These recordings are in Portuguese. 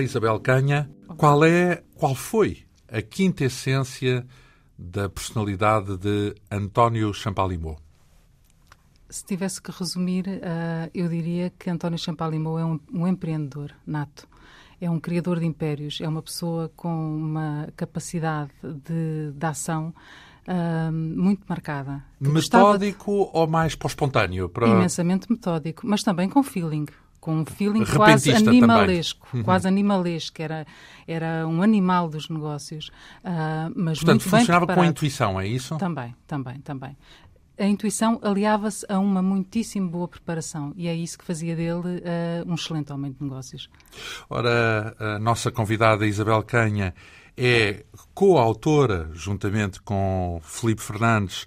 Olá, Isabel Canha. Qual é, qual foi a quinta essência da personalidade de António Champalimau? Se tivesse que resumir, uh, eu diria que António Champalimau é um, um, empreendedor nato. É um criador de impérios, é uma pessoa com uma capacidade de, de ação uh, muito marcada. Metódico de... ou mais para o espontâneo? Para... Imensamente metódico, mas também com feeling com um feeling quase animalesco, uhum. quase animalesco, era, era um animal dos negócios. Uh, mas Portanto, muito funcionava bem com a intuição, é isso? Também, também, também. A intuição aliava-se a uma muitíssimo boa preparação e é isso que fazia dele uh, um excelente homem de negócios. Ora, a nossa convidada Isabel Canha é coautora, juntamente com Felipe Fernandes,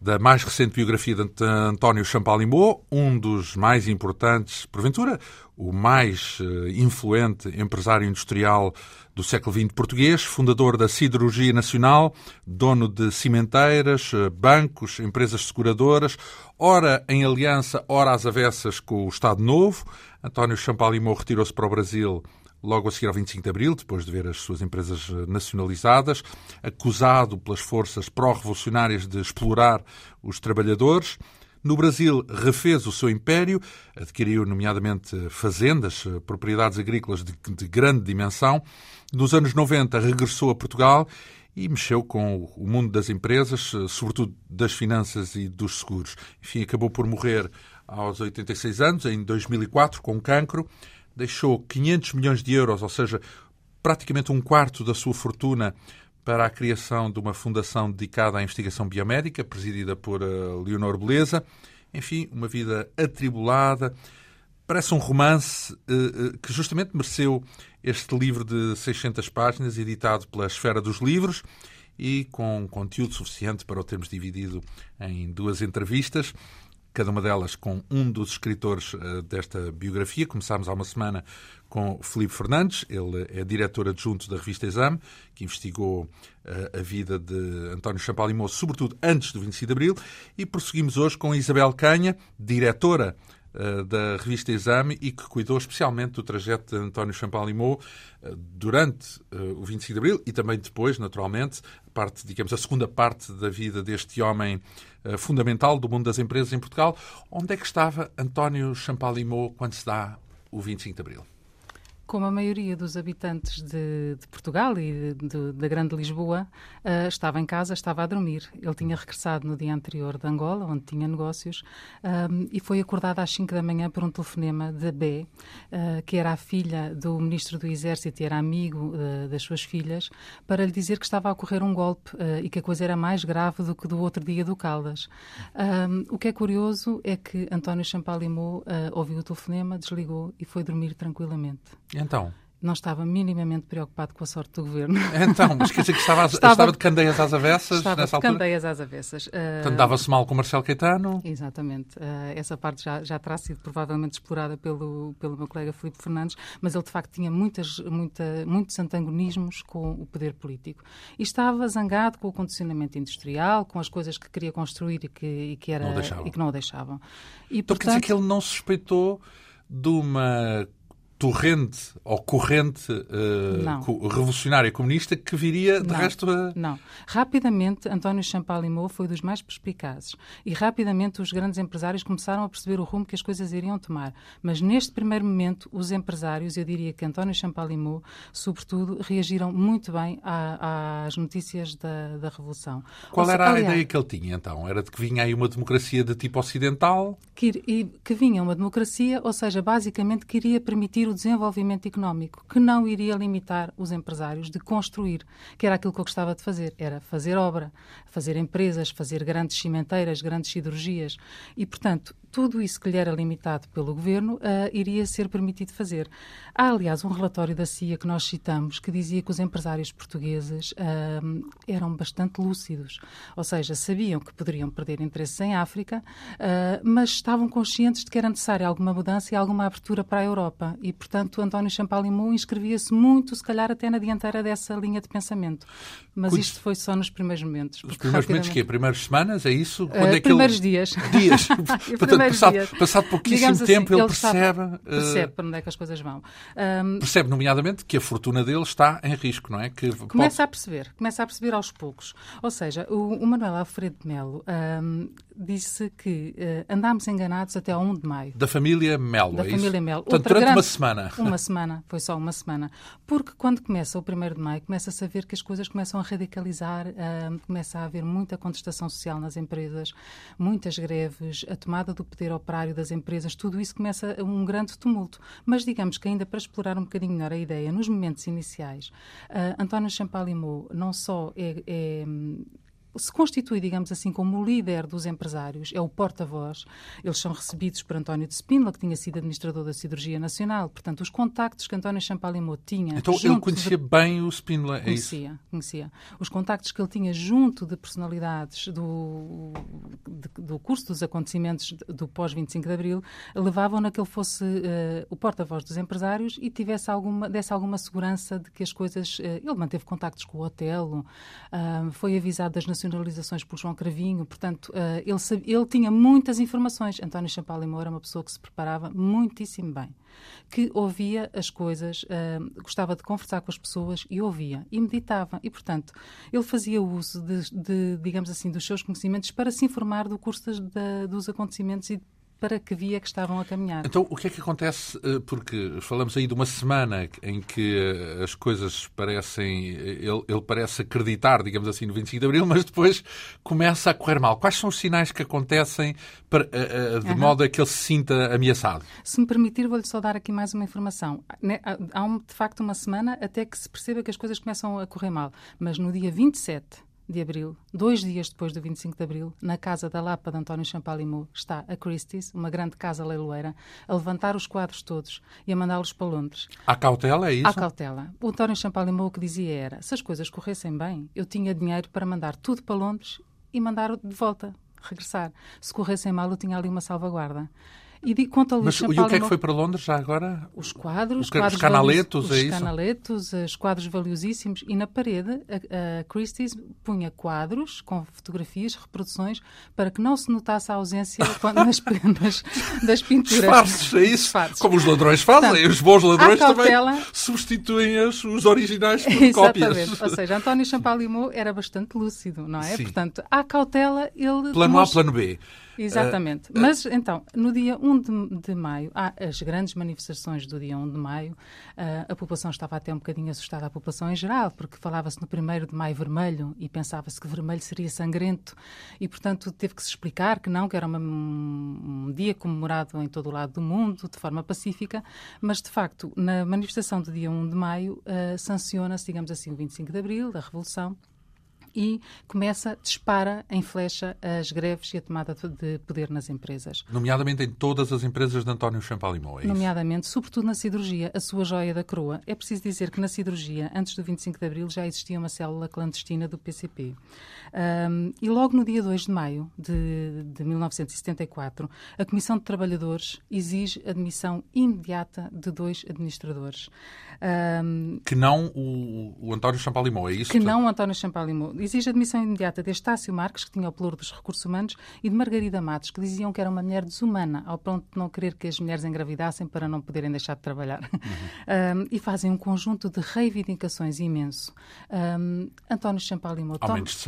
da mais recente biografia de António Champalimau, um dos mais importantes, porventura, o mais uh, influente empresário industrial do século XX português, fundador da Siderurgia Nacional, dono de cimenteiras, uh, bancos, empresas seguradoras, ora em aliança, ora às avessas com o Estado Novo. António Champalimau retirou-se para o Brasil logo a seguir ao 25 de Abril, depois de ver as suas empresas eh, nacionalizadas, acusado pelas forças pró-revolucionárias de explorar os trabalhadores. No Brasil, refez o seu império, adquiriu, nomeadamente, fazendas, eh, propriedades agrícolas de, de grande dimensão. Nos anos 90, regressou a Portugal e mexeu com o mundo das empresas, eh, sobretudo das finanças e dos seguros. Enfim, acabou por morrer aos 86 anos, em 2004, com cancro deixou 500 milhões de euros, ou seja, praticamente um quarto da sua fortuna, para a criação de uma fundação dedicada à investigação biomédica, presidida por uh, Leonor Beleza. Enfim, uma vida atribulada. Parece um romance uh, uh, que justamente mereceu este livro de 600 páginas, editado pela Esfera dos Livros e com conteúdo suficiente para o termos dividido em duas entrevistas cada uma delas com um dos escritores uh, desta biografia. Começámos há uma semana com Felipe Fernandes, ele é diretor adjunto da revista Exame, que investigou uh, a vida de António Champalimau, sobretudo antes do 25 de Abril, e prosseguimos hoje com Isabel Canha, diretora da revista Exame e que cuidou especialmente do trajeto de António Champalimau durante o 25 de Abril e também depois, naturalmente, parte, digamos, a segunda parte da vida deste homem eh, fundamental do mundo das empresas em Portugal. Onde é que estava António Champalimau quando se dá o 25 de Abril? Como a maioria dos habitantes de, de Portugal e da Grande Lisboa, uh, estava em casa, estava a dormir. Ele tinha regressado no dia anterior de Angola, onde tinha negócios, um, e foi acordado às 5 da manhã por um telefonema da Bé, uh, que era a filha do ministro do Exército e era amigo uh, das suas filhas, para lhe dizer que estava a ocorrer um golpe e que a coisa era mais grave do que do outro dia do Caldas. Um, o que é curioso é que António Champalimau ouviu o telefonema, desligou e foi dormir tranquilamente. Então? Não estava minimamente preocupado com a sorte do governo. Então, mas quer dizer que estava, estava, estava de candeias às avessas estava nessa de altura? candeias às avessas. Uh, Portanto, dava-se mal com o Marcelo Caetano? Exatamente. Uh, essa parte já, já terá sido provavelmente explorada pelo, pelo meu colega Filipe Fernandes, mas ele de facto tinha muitas, muita, muitos antagonismos com o poder político. E estava zangado com o condicionamento industrial, com as coisas que queria construir e que, e que, era, não e que não o deixavam. E, então portanto, quer dizer que ele não suspeitou de uma torrente ou corrente uh, revolucionária comunista que viria, de não, resto, a... Não. Rapidamente, António Champalimau foi dos mais perspicazes e rapidamente os grandes empresários começaram a perceber o rumo que as coisas iriam tomar. Mas neste primeiro momento, os empresários, eu diria que António Champalimau, sobretudo, reagiram muito bem à, às notícias da, da Revolução. Qual era a ideia que ele tinha, então? Era de que vinha aí uma democracia de tipo ocidental? Que, que vinha uma democracia, ou seja, basicamente queria permitir o desenvolvimento económico, que não iria limitar os empresários de construir, que era aquilo que eu gostava de fazer, era fazer obra, fazer empresas, fazer grandes cimenteiras, grandes cirurgias. E, portanto, tudo isso que lhe era limitado pelo governo uh, iria ser permitido fazer. Há, aliás, um relatório da CIA que nós citamos que dizia que os empresários portugueses uh, eram bastante lúcidos, ou seja, sabiam que poderiam perder interesses em África, uh, mas estavam conscientes de que era necessária alguma mudança e alguma abertura para a Europa. E, portanto, António Champalimau inscrevia-se muito, se calhar até na dianteira dessa linha de pensamento. Mas Cuide... isto foi só nos primeiros momentos. Os primeiros momentos que Primeiras semanas, é isso? Quando é que primeiros ele... dias. Dias. portanto, passado, dias. passado pouquíssimo Digamos tempo, assim, ele, percebe... Sabe, percebe para onde é que as coisas vão. Um, percebe, nomeadamente, que a fortuna dele está em risco, não é? Que começa pode... a perceber, começa a perceber aos poucos. Ou seja, o, o Manuel Alfredo de Melo um, disse que uh, andámos enganados até ao 1 de maio. Da família Melo, Da é família? Melo. Portanto, durante grande... uma semana. Uma semana, foi só uma semana. Porque quando começa o 1 de maio, começa-se a ver que as coisas começam a radicalizar, uh, começa a haver muita contestação social nas empresas, muitas greves, a tomada do poder operário das empresas, tudo isso começa um grande tumulto. Mas digamos que ainda para explorar um bocadinho melhor a ideia, nos momentos iniciais, uh, António Champalimau não só é, é se constitui, digamos assim, como o líder dos empresários, é o porta-voz. Eles são recebidos por António de Spínola, que tinha sido administrador da Cirurgia Nacional. Portanto, os contactos que António Champalimau tinha... Então, ele conhecia de... bem o Spínola, é conhecia, isso? Conhecia, Os contactos que ele tinha junto de personalidades do, de, do curso dos acontecimentos do pós-25 de Abril levavam-na que ele fosse uh, o porta-voz dos empresários e tivesse alguma, desse alguma segurança de que as coisas... Uh, ele manteve contactos com o hotel, uh, foi avisado das Nações nacionalizações por João Cravinho, portanto, uh, ele, ele tinha muitas informações. António Champalimau era uma pessoa que se preparava muitíssimo bem, que ouvia as coisas, uh, gostava de conversar com as pessoas e ouvia, e meditava. E, portanto, ele fazia uso de, de digamos assim, dos seus conhecimentos para se informar do curso de, dos acontecimentos e para que via que estavam a caminhar. Então, o que é que acontece? Eh, porque falamos aí de uma semana em que eh, as coisas parecem. Eh, ele, ele, parece acreditar, digamos assim, no 25 de Abril, mas depois começa a correr mal. Quais são os sinais que acontecem para, de uhum. modo a que ele se sinta ameaçado? Se me permitir, vou-lhe só dar aqui mais uma informação. Há, de facto, uma semana até que se perceba que as coisas começam a correr mal. Mas no dia 27 de abril, dois dias depois do 25 de abril, na casa da Lapa de António Champalimau, está a Christie's, uma grande casa leiloeira, a levantar os quadros todos e a mandá-los para Londres. Há cautela, é isso? Há cautela. O António Champalimau o que dizia era, se as coisas corressem bem, eu tinha dinheiro para mandar tudo para Londres e mandar de volta, regressar. Se corressem mal, eu tinha ali uma salvaguarda. E de, quanto ao Mas e o que é que foi para Londres já agora? Os quadros, os, quadros os canaletos, valios, é os isso? canaletos, os quadros valiosíssimos. E na parede, a, a Christie's punha quadros com fotografias, reproduções, para que não se notasse a ausência nas, nas, das pinturas. Disfarces, é isso? Disfarces. Como os ladrões fazem. Portanto, os bons ladrões cautela... também substituem os, os originais por Exatamente. cópias. Ou seja, António Champalimau era bastante lúcido, não é? Sim. Portanto, à cautela, ele... Plano A, plano B. Exatamente. Uh, Mas, então, no dia 1 de, de, maio, há as grandes manifestações do dia 1 de maio. Uh, a população estava até um bocadinho assustada, a população em geral, porque falava-se no 1 de maio vermelho e pensava-se que vermelho seria sangrento e, portanto, teve que se explicar que não, que era uma, um, dia comemorado em todo o lado do mundo, de forma pacífica, mas, de facto, na manifestação do dia 1 de maio, uh, sanciona-se, digamos assim, o 25 de abril, da Revolução, e começa, dispara em flecha as greves e a tomada de poder nas empresas. Nomeadamente em todas as empresas de António Champalimau, é isso? Nomeadamente, sobretudo na siderurgia, a sua joia da coroa. É preciso dizer que na siderurgia, antes do 25 de Abril, já existia uma célula clandestina do PCP. Um, e logo no dia 2 de maio de, de 1974, a Comissão de Trabalhadores exige a admissão imediata de dois administradores. Um, que não o, o António Champalimau, é isso? Que não o António Champalimau exige a admissão imediata de Estácio Marques, que tinha o pelouro dos recursos humanos, e de Margarida Matos, que diziam que era uma mulher desumana, ao ponto de não querer que as mulheres engravidassem para não poderem deixar de trabalhar. Uhum. um, e fazem um conjunto de reivindicações imenso. Um, António Champalimau... Aumentos de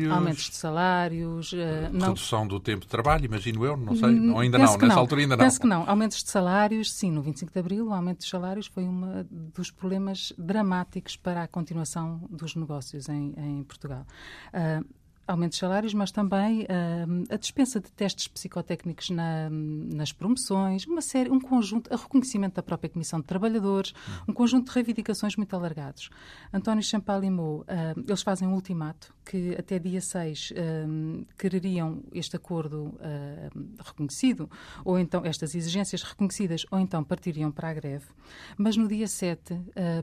salários... Aumentos de salários... Uh, não... Redução do tempo de trabalho, imagino eu, não sei. Ou ainda não, nessa não. altura ainda não. Penso que não. Aumentos de salários, sim, no 25 de Abril, o aumento de salários foi um dos problemas dramáticos para a continuação dos negócios em, em Portugal. Uh, aumento de salários, mas também uh, a dispensa de testes psicotécnicos na, nas promoções, uma série, um conjunto, a reconhecimento da própria Comissão de Trabalhadores, um conjunto de reivindicações muito alargados. António Champalimau, uh, eles fazem um ultimato que até dia 6 uh, quereriam este acordo reconhecido, ou então estas exigências reconhecidas, ou então partiriam para a greve. Mas no dia 7,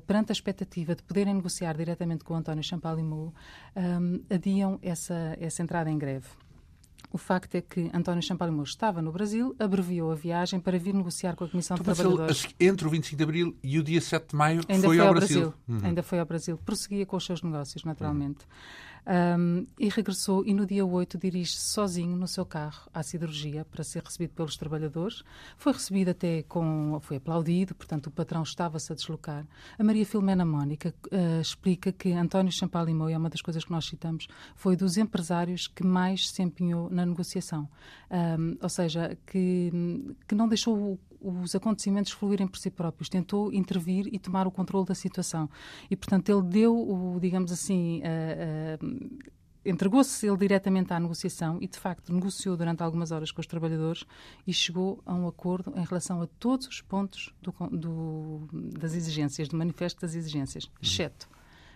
perante a expectativa de poderem negociar diretamente com o António Champalimau, um, adiam essa essa, entrada em greve. O facto é que António Champalimau estava no Brasil, abreviou a viagem para vir negociar com a Comissão então, de Trabalhadores. Ele, entre o 25 de Abril e o dia 7 de Maio Ainda foi, foi ao Brasil. Brasil. Uhum. Ainda foi ao Brasil. Prosseguia com os seus negócios, naturalmente. Uhum. Um, e regressou e no dia 8 dirige-se sozinho no seu carro à cirurgia para ser recebido pelos trabalhadores. Foi recebido até com... foi aplaudido, portanto o patrão estava-se a deslocar. A Maria Filomena Mónica uh, explica que António Champalimau, é uma das coisas que nós citamos, foi dos empresários que mais se empenhou na negociação. Um, ou seja, que, que não deixou os acontecimentos fluírem por si próprios, tentou intervir e tomar o controle da situação. E, portanto, ele deu, o, digamos assim, uh, uh, entregou-se ele diretamente à negociação e, de facto, negociou durante algumas horas com os trabalhadores e chegou a um acordo em relação a todos os pontos do, do, das exigências, do manifesto das exigências, exceto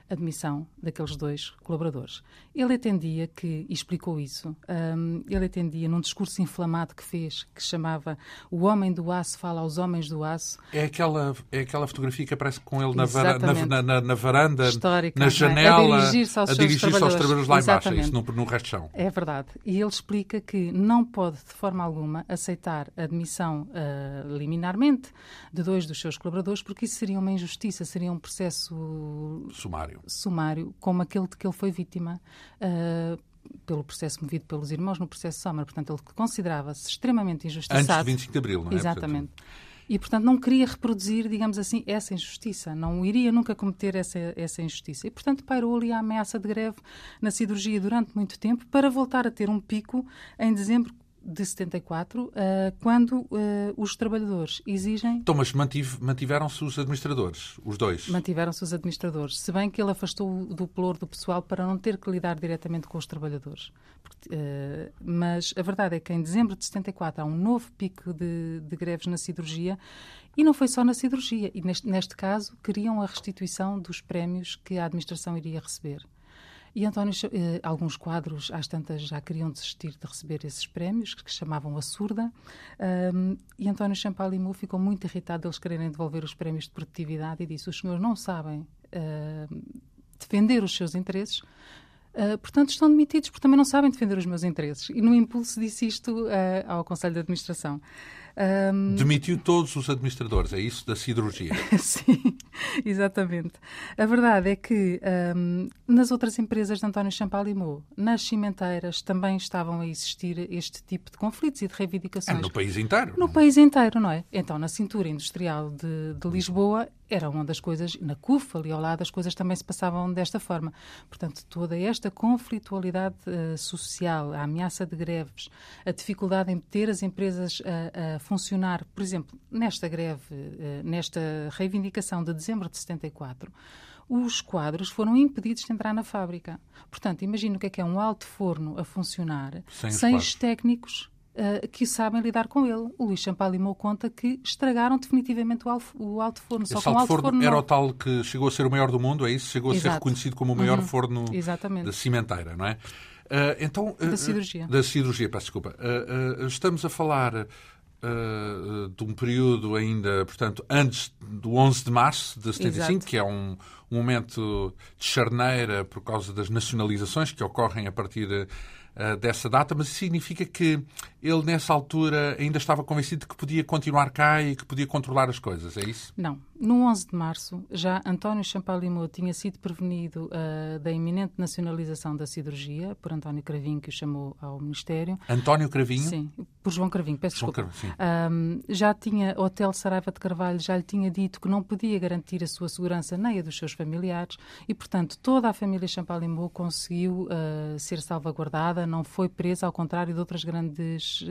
admissão daqueles dois colaboradores. Ele atendia que, e explicou isso, um, ele atendia num discurso inflamado que fez, que chamava O Homem do Aço fala aos Homens do Aço. É aquela, é aquela fotografia que aparece com ele na, varanda, na, na, na varanda, Histórica, na é? janela, a dirigir-se aos, a dirigir aos trabalhadores lá embaixo, é isso, no, no resto chão. É verdade. E ele explica que não pode, de forma alguma, aceitar a admissão uh, liminarmente de dois dos seus colaboradores, porque isso seria uma injustiça, seria um processo sumário sumário como aquele de que ele foi vítima uh, pelo processo movido pelos irmãos no processo Sommer. Portanto, ele considerava-se extremamente injustiçado. Antes de 25 de Abril, não é? Exatamente. Portanto... E, portanto, não queria reproduzir, digamos assim, essa injustiça. Não iria nunca cometer essa, essa injustiça. E, portanto, pairou ali a ameaça de greve na cirurgia durante muito tempo para voltar a ter um pico em dezembro de 74, uh, quando uh, os trabalhadores exigem. Então, mas mantive, mantiveram-se os administradores, os dois? Mantiveram-se os administradores, se bem que ele afastou do ploro do pessoal para não ter que lidar diretamente com os trabalhadores. Porque, uh, mas a verdade é que em dezembro de 74 há um novo pico de, de greves na cirurgia e não foi só na cirurgia. E neste, neste caso, queriam a restituição dos prémios que a administração iria receber. E António, eh, alguns quadros, às tantas, já queriam desistir de receber esses prémios, que chamavam a surda, e António Champalimau ficou muito irritado eles quererem devolver os prémios de produtividade e disse: os senhores não sabem defender os seus interesses, uh, portanto estão demitidos porque também não sabem defender os meus interesses. E no impulso disse isto uh, ao Conselho de Administração. Um... Demitiu todos os administradores, é isso da siderurgia? Sim, exatamente. A verdade é que um, nas outras empresas de António Champalimau, nas cimenteiras, também estavam a existir este tipo de conflitos e de reivindicações. É no país inteiro. No país inteiro, não é? Então, na cintura industrial de, de Lisboa, era uma das coisas, na CUF, ali ao lado, as coisas também se passavam desta forma. Portanto, toda esta conflitualidade uh, social, a ameaça de greves, a dificuldade em ter as empresas a, a funcionar, por exemplo, nesta greve, uh, nesta reivindicação de dezembro de 74, os quadros foram impedidos de entrar na fábrica. Portanto, imagina o que é que é um alto forno a funcionar sem, sem os técnicos uh, que sabem lidar com ele. O Luís Champalimau conta que estragaram definitivamente o, alto, o alto forno. Esse Só alto, alto forno, forno era não... o tal que chegou a ser o maior do mundo, é isso? Chegou Exato. a ser reconhecido como o maior uhum. forno Exatamente. da cimenteira, não é? Uh, então, uh, da cirurgia. Da cirurgia, peço desculpa. estamos a falar Uh, de um período ainda, portanto, antes do 11 de março de 75, Exato. que é um, um, momento de charneira por causa das nacionalizações que ocorrem a partir uh, dessa data, mas isso significa que ele, nessa altura, ainda estava convencido de que podia continuar cá e que podia controlar as coisas, é isso? Não. No 11 de março, já António Champalimau tinha sido prevenido uh, da iminente nacionalização da siderurgia por António Cravinho, que o chamou ao Ministério. António Cravinho? Sim, por João Cravinho, peço João desculpa. Cravinho, um, já tinha, o Hotel Saraiva de Carvalho já lhe tinha dito que não podia garantir a sua segurança nem a dos seus familiares e, portanto, toda a família Champalimau conseguiu uh, ser salvaguardada, não foi presa, ao contrário de outras grandes, uh,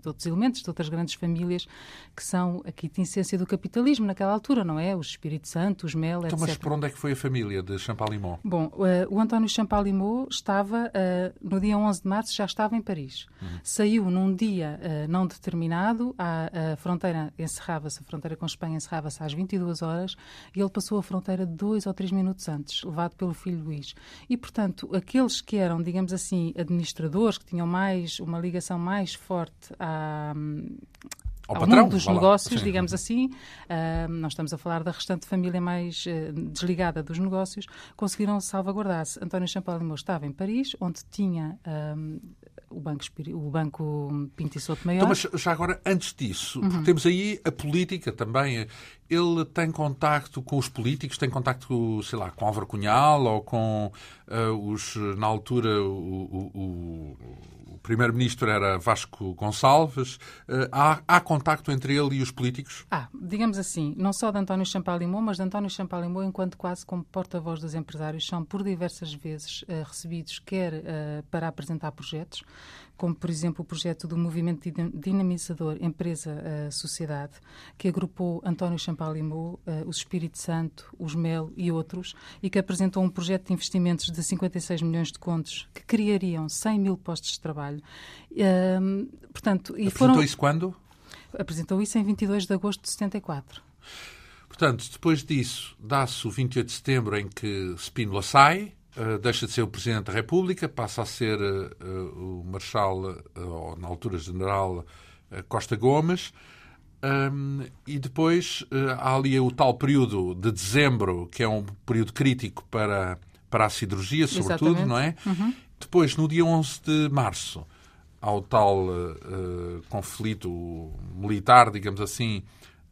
de outros elementos, de outras grandes famílias que são a quintessência do capitalismo naquela altura altura, não é? O Espírito Santo, os Mel, então, etc. Mas por onde é que foi a família de Champalimau? Bom, uh, o António Champalimau estava, uh, no dia 11 de março, já estava em Paris. Uhum. Saiu num dia uh, não determinado, a, a fronteira encerrava-se, a fronteira com Espanha encerrava-se às 22 horas e ele passou a fronteira dois ou três minutos antes, levado pelo filho Luís. E, portanto, aqueles que eram, digamos assim, administradores, que tinham mais, uma ligação mais forte à, ao, ao patrão, mundo dos negócios, Sim. digamos assim, uh, nós estamos a falar da restante família mais uh, desligada dos negócios, conseguiram salvaguardar-se. António Champalimau estava em Paris, onde tinha uh, o Banco, o banco Pinto e Souto Maior. Então, mas já agora, antes disso, uhum. porque temos aí a política também. Ele tem contacto com os políticos, tem contacto, sei lá, com Álvaro Cunhal ou com uh, os, na altura, o, o, o primeiro-ministro era Vasco Gonçalves. Uh, há, há contacto entre ele e os políticos? Ah, digamos assim, não só de António Champalimau, mas de António Champalimau enquanto quase como porta-voz dos empresários, são por diversas vezes uh, recebidos, quer uh, para apresentar projetos, como por exemplo o projeto do movimento dinamizador Empresa-Sociedade, que agrupou António Champalimau, o Espírito Santo, os Mel e outros, e que apresentou um projeto de investimentos de 56 milhões de contos que criariam 100 mil postos de trabalho. portanto, e Apresentou foram... isso quando? Apresentou isso em 22 de agosto de 74. Portanto, depois disso, dá-se o 28 de setembro em que Spínola sai, uh, deixa de ser o Presidente da República, passa a ser uh, o Marshal, uh, ou na altura General Costa Gomes, um, e depois há ali o tal período de dezembro, que é um período crítico para, para a siderurgia, sobretudo, Exatamente. não é? Uhum. Depois, no dia 11 de março, há o tal conflito militar, digamos assim,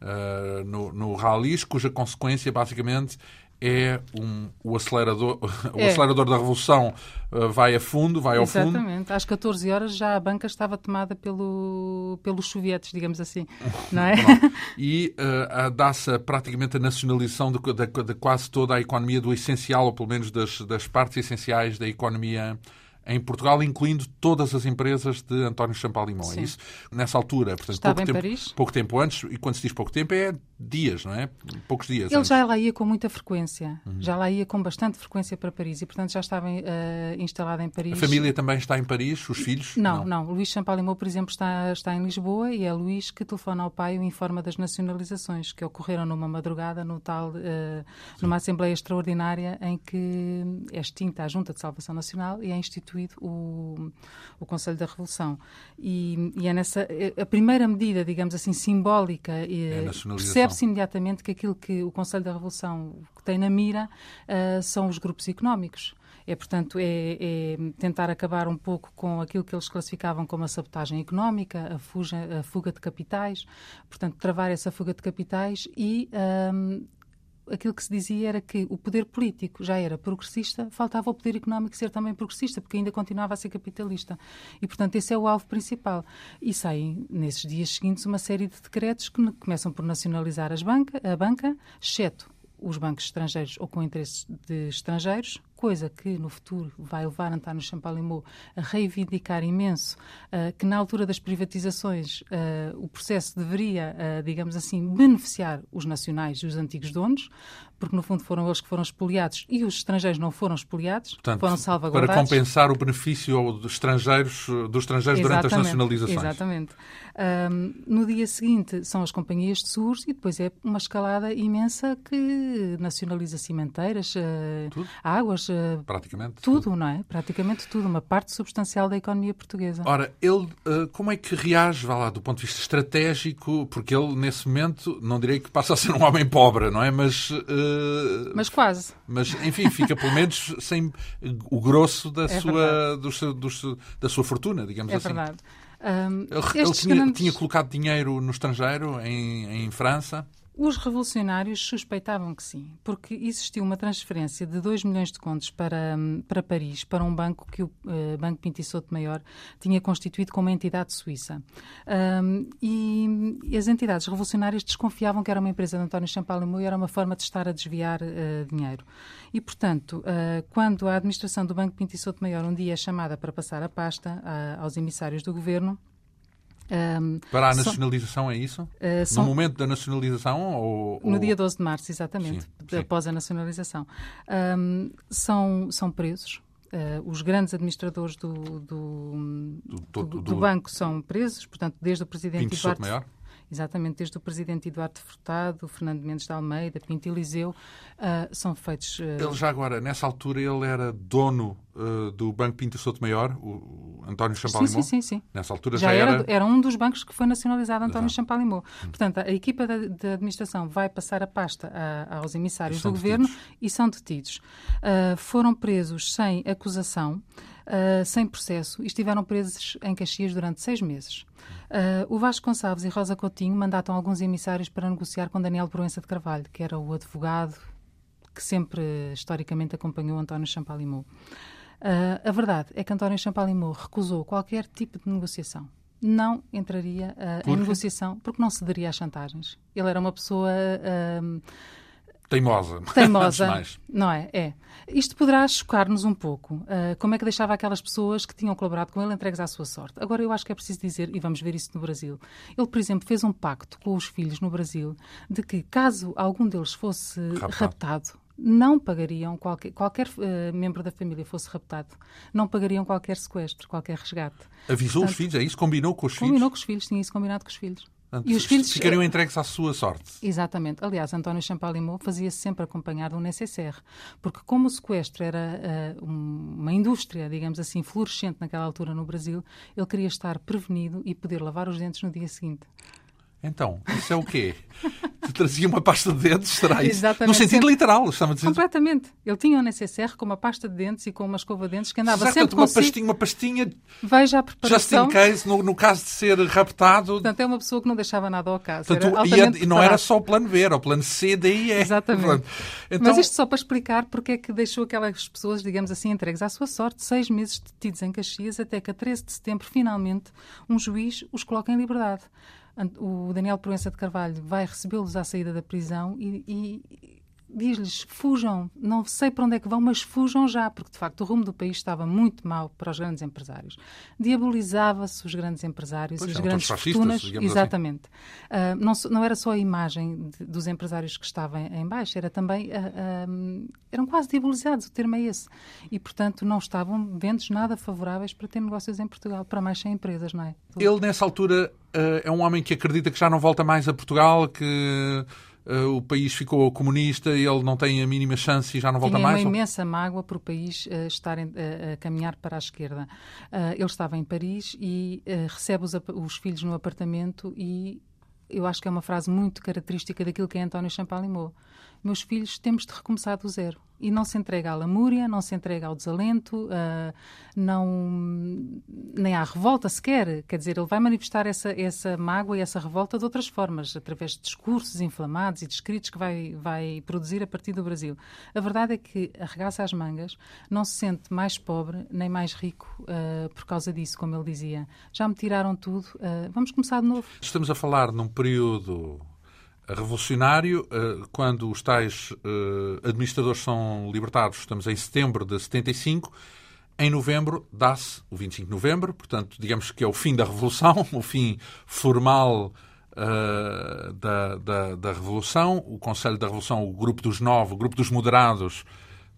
uh, no, no Ralis, cuja consequência basicamente é um, o acelerador, o é. acelerador da revolução uh, vai a fundo, vai ao Exatamente. fundo. Exatamente. Às 14 horas já a banca estava tomada pelo, pelos sovietes, digamos assim, não é? e uh, dá-se praticamente a nacionalização de, de, de, quase toda a economia do essencial, ou pelo menos das, das partes essenciais da economia em Portugal, incluindo todas as empresas de António Champalimau. É isso? Nessa altura, portanto, Estava pouco em tempo, Paris? pouco tempo antes, e quando se diz pouco tempo é dias, não é? Poucos dias. Ele antes. já lá ia com muita frequência, uhum. já lá ia com bastante frequência para Paris e, portanto, já estava uh, instalado em Paris. A família também está em Paris, os filhos? Não, não. não. Luís Champalimau, por exemplo, está, está em Lisboa e é Luís que telefona ao pai e o informa das nacionalizações que ocorreram numa madrugada no tal, uh, numa Assembleia Extraordinária em que é extinta a Junta de Salvação Nacional e é instituído o, o Conselho da Revolução. E, e é nessa a primeira medida, digamos assim, simbólica, é percebe-se imediatamente que aquilo que o Conselho da Revolução tem na mira uh, são os grupos económicos. É, portanto, é, é, tentar acabar um pouco com aquilo que eles classificavam como a sabotagem económica, a, fuga, a fuga de capitais, portanto, travar essa fuga de capitais e um, aquilo que se dizia era que o poder político já era progressista, faltava o poder económico ser também progressista, porque ainda continuava a ser capitalista. E, portanto, esse é o alvo principal. E saem, nesses dias seguintes, uma série de decretos que começam por nacionalizar as banca, a banca, exceto os bancos estrangeiros ou com interesses de estrangeiros, coisa que no futuro vai levar António Champalimau a reivindicar imenso uh, que na altura das privatizações uh, o processo deveria, uh, digamos assim, beneficiar os nacionais e os antigos donos, porque no fundo foram eles que foram expoliados e os estrangeiros não foram expoliados, Portanto, foram salvaguardados. Para compensar o benefício dos estrangeiros, dos estrangeiros durante as nacionalizações. Exatamente. Um, no dia seguinte são as companhias de seguros e depois é uma escalada imensa que nacionaliza cimenteiras, uh, águas, uh, praticamente tudo, tudo, não é? Praticamente tudo, uma parte substancial da economia portuguesa. Ora, ele uh, como é que reage, vá lá, do ponto de vista estratégico, porque ele nesse momento, não direi que passa a ser um homem pobre, não é? Mas mas quase. Mas, enfim, fica pelo menos sem o grosso da, é sua, da sua fortuna, digamos é assim. É verdade. Um, ele tinha, grandes... tinha, colocado dinheiro no estrangeiro, em, em França? Os revolucionários suspeitavam que sim, porque existiu uma transferência de 2 milhões de contos para, para Paris, para um banco que o uh, Banco Pinto Souto Maior tinha constituído como entidade suíça. Um, e, e, as entidades revolucionárias desconfiavam que era uma empresa de António Champalimau e era uma forma de estar a desviar uh, dinheiro. E, portanto, uh, quando a administração do Banco Pinto Souto Maior um dia é chamada para passar a pasta aos emissários do governo, um, Para a nacionalização, são, é isso? Uh, são, no momento da nacionalização? Ou, no dia 12 de março, exatamente, sim, após sim. a nacionalização. Um, são, são presos. Uh, os grandes administradores do, do, do, do, do banco são presos, portanto, desde o presidente Pinto. Maior? Exatamente desde o presidente Eduardo Furtado, Fernando Mendes de Almeida, Pinto Eliseu, uh, são feitos... Uh... Ele já agora, nessa altura, ele era dono uh, do Banco Pinto Souto Maior, o António Champalimau? Sim, sim, sim, sim. Nessa altura já, já era... era... Era um dos bancos que foi nacionalizado António Exato. Champalimau. Hum. Portanto, a, a equipa da, da, administração vai passar a pasta a, aos emissários do detidos. governo e são detidos. foram presos sem acusação uh, sem processo e estiveram presos em Caxias durante seis meses. Uh, o Vasco Gonçalves e Rosa Coutinho mandatam alguns emissários para negociar com Daniel Proença de Carvalho, que era o advogado que sempre historicamente acompanhou António Champalimau. Uh, a verdade é que António Champalimau recusou qualquer tipo de negociação. Não entraria uh, em negociação porque não cederia às chantagens. Ele era uma pessoa uh, Teimosa. Teimosa. não é? É. Isto poderá chocar-nos um pouco. Uh, como é que deixava aquelas pessoas que tinham colaborado com ele entregues à sua sorte? Agora, eu acho que é preciso dizer, e vamos ver isso no Brasil. Ele, por exemplo, fez um pacto com os filhos no Brasil de que, caso algum deles fosse raptado, raptado não pagariam qualquer, qualquer uh, membro da família fosse raptado, não pagariam qualquer sequestro, qualquer resgate. Avisou Portanto, os filhos, é isso? Combinou com os combinou filhos? Combinou com os filhos, tinha isso combinado com os filhos. Portanto, e os filhos ficariam entregues à sua sorte. Exatamente. Aliás, António Champalimau fazia-se sempre acompanhar de um necessaire, porque como o sequestro era uh, uma indústria, digamos assim, florescente naquela altura no Brasil, ele queria estar prevenido e poder lavar os dentes no dia seguinte. Então, isso é o quê? trazia uma pasta de dentes, será isso? Exatamente. No sentido literal, estava a dizer. Completamente. Ele tinha um necessaire com uma pasta de dentes e com uma escova de dentes que andava certo, sempre uma consigo. pastinha, uma pastinha. Veja a preparação. Just in case, no, no, caso de ser raptado. Portanto, é uma pessoa que não deixava nada ao caso. Portanto, e, e, não era só o plano B, era o plano C, daí é. Exatamente. Então... Mas isto só para explicar porque é que deixou aquelas pessoas, digamos assim, entregues à sua sorte, seis meses detidos em Caxias, até que a 13 de setembro, finalmente, um juiz os coloca em liberdade o Daniel Proença de Carvalho vai recebê-los à saída da prisão e, e diz-lhes fujam, não sei para onde é que vão, mas fujam já, porque de facto o rumo do país estava muito mal para os grandes empresários. Diabolizava-se os grandes empresários pois as não, grandes fortunas. Assim. Exatamente. Assim. Uh, não, não, era só a imagem de, dos empresários que estavam em baixo, era também. Uh, uh, eram quase diabolizados, o termo é esse. E, portanto, não estavam ventos nada favoráveis para ter negócios em Portugal, para mais sem empresas, não é? Ele, nessa altura, é um homem que acredita que já não volta mais a Portugal, que Uh, o país ficou comunista e ele não tem a mínima chance e já não volta Tinha mais? Tinha uma imensa mágoa por o país uh, estar em, uh, a caminhar para a esquerda. ele estava em Paris e recebe os, os, filhos no apartamento e eu acho que é uma frase muito característica daquilo que é António Champalimau. Meus filhos, temos de recomeçar do zero. E não se entrega à lamúria, não se entrega ao desalento, uh, não, nem à revolta sequer. Quer dizer, ele vai manifestar essa, essa mágoa e essa revolta de outras formas, através de discursos inflamados e de escritos que vai, vai produzir a partir do Brasil. A verdade é que arregaça as mangas, não se sente mais pobre nem mais rico uh, por causa disso, como ele dizia. Já me tiraram tudo, uh, vamos começar de novo. Estamos a falar num período revolucionário, eh, quando os tais eh, administradores são libertados, estamos em setembro de 75, em novembro dá-se o 25 de novembro, portanto, digamos que é o fim da Revolução, o fim formal uh, da, da, da, Revolução. O Conselho da Revolução, o Grupo dos Nove, o Grupo dos Moderados,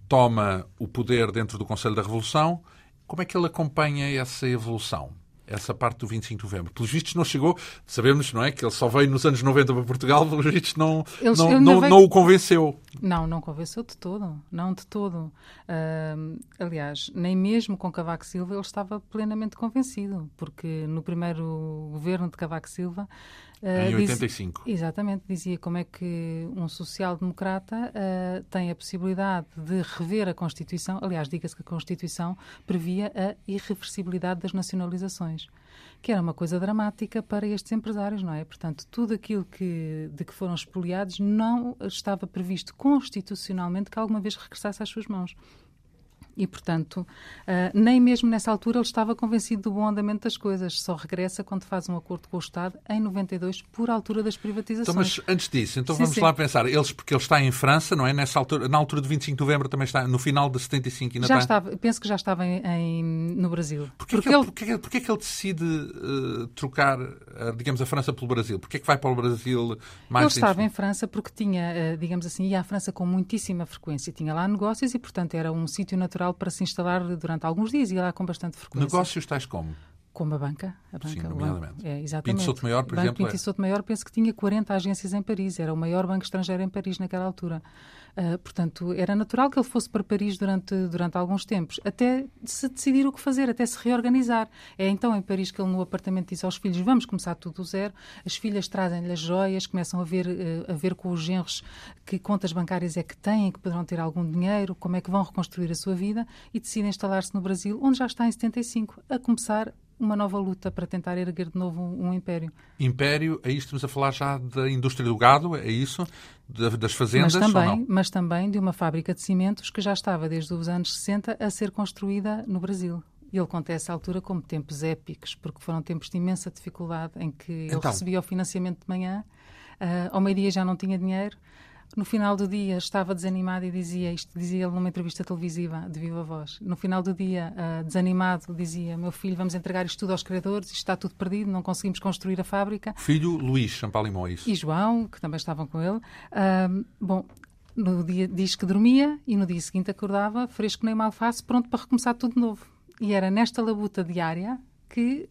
toma o poder dentro do Conselho da Revolução. Como é que ele acompanha essa evolução? Essa parte do 25 de novembro. Pelos vistos não chegou, sabemos, não é? Que ele só veio nos anos 90 para Portugal, pelos vistos não, Eles, não, não, veio... não, o convenceu. Não, não convenceu de todo, não de todo. Uh, aliás, nem mesmo com Cavaco Silva ele estava plenamente convencido, porque no primeiro governo de Cavaco Silva Uh, em 85. Diz, exatamente, dizia como é que um social-democrata uh, tem a possibilidade de rever a Constituição. Aliás, diga-se que a Constituição previa a irreversibilidade das nacionalizações, que era uma coisa dramática para estes empresários, não é? Portanto, tudo aquilo que, de que foram expoliados não estava previsto constitucionalmente que alguma vez regressasse às suas mãos. E, portanto, uh, nem mesmo nessa altura ele estava convencido do bom andamento das coisas. Só regressa quando faz um acordo com o Estado em 92, por altura das privatizações. Então, mas antes disso, então sim, vamos sim. lá pensar. Eles, porque ele está em França, não é? Nessa altura, na altura de 25 de novembro também está, no final de 75 ainda já está... estava, penso que já estava em, em no Brasil. Porquê, porque, que ele, porquê, porquê que ele decide uh, trocar, uh, digamos, a França pelo Brasil? Porquê que vai para o Brasil mais... Ele estava em França porque tinha, digamos assim, ia à França com muitíssima frequência. Tinha lá negócios e, portanto, era um sítio natural para se instalar durante alguns dias e lá com bastante frequência. Negócios tais como? Como a banca. A banca Sim, nomeadamente. banco, é, exatamente. Pinto Souto Maior, por banco exemplo, Pinto é- Souto Maior, penso que tinha 40 agências em Paris. Era o maior banco estrangeiro em Paris naquela altura. Uh, portanto, era natural que ele fosse para Paris durante, durante alguns tempos, até se decidir o que fazer, até se reorganizar. É então em Paris que ele, no apartamento, diz aos filhos: Vamos começar tudo do zero. As filhas trazem-lhe as joias, começam a ver, uh, a ver com os genros que contas bancárias é que têm, que poderão ter algum dinheiro, como é que vão reconstruir a sua vida e decidem instalar-se no Brasil, onde já está em 75, a começar uma nova luta para tentar erguer de novo um, um império. Império, aí estamos a falar já da indústria do gado, é isso? Da- das fazendas? Mas também, mas também de uma fábrica de cimentos que já estava desde os anos 60 a ser construída no Brasil. E ele conta essa altura como tempos épicos, porque foram tempos de imensa dificuldade em que ele Então. recebia o financiamento de manhã, ah, ao meio-dia já não tinha dinheiro, no final do dia estava desanimado e dizia, isto dizia ele numa entrevista televisiva de viva voz, no final do dia, ah, desanimado, dizia, meu filho, vamos entregar isto tudo aos credores, isto está tudo perdido, não conseguimos construir a fábrica. Filho Luís Champalimau, é? E João, que também estavam com ele. Ahm, bom, no dia diz que dormia e no dia seguinte acordava, fresco nem mal alface, pronto para recomeçar tudo de novo. E era nesta labuta diária que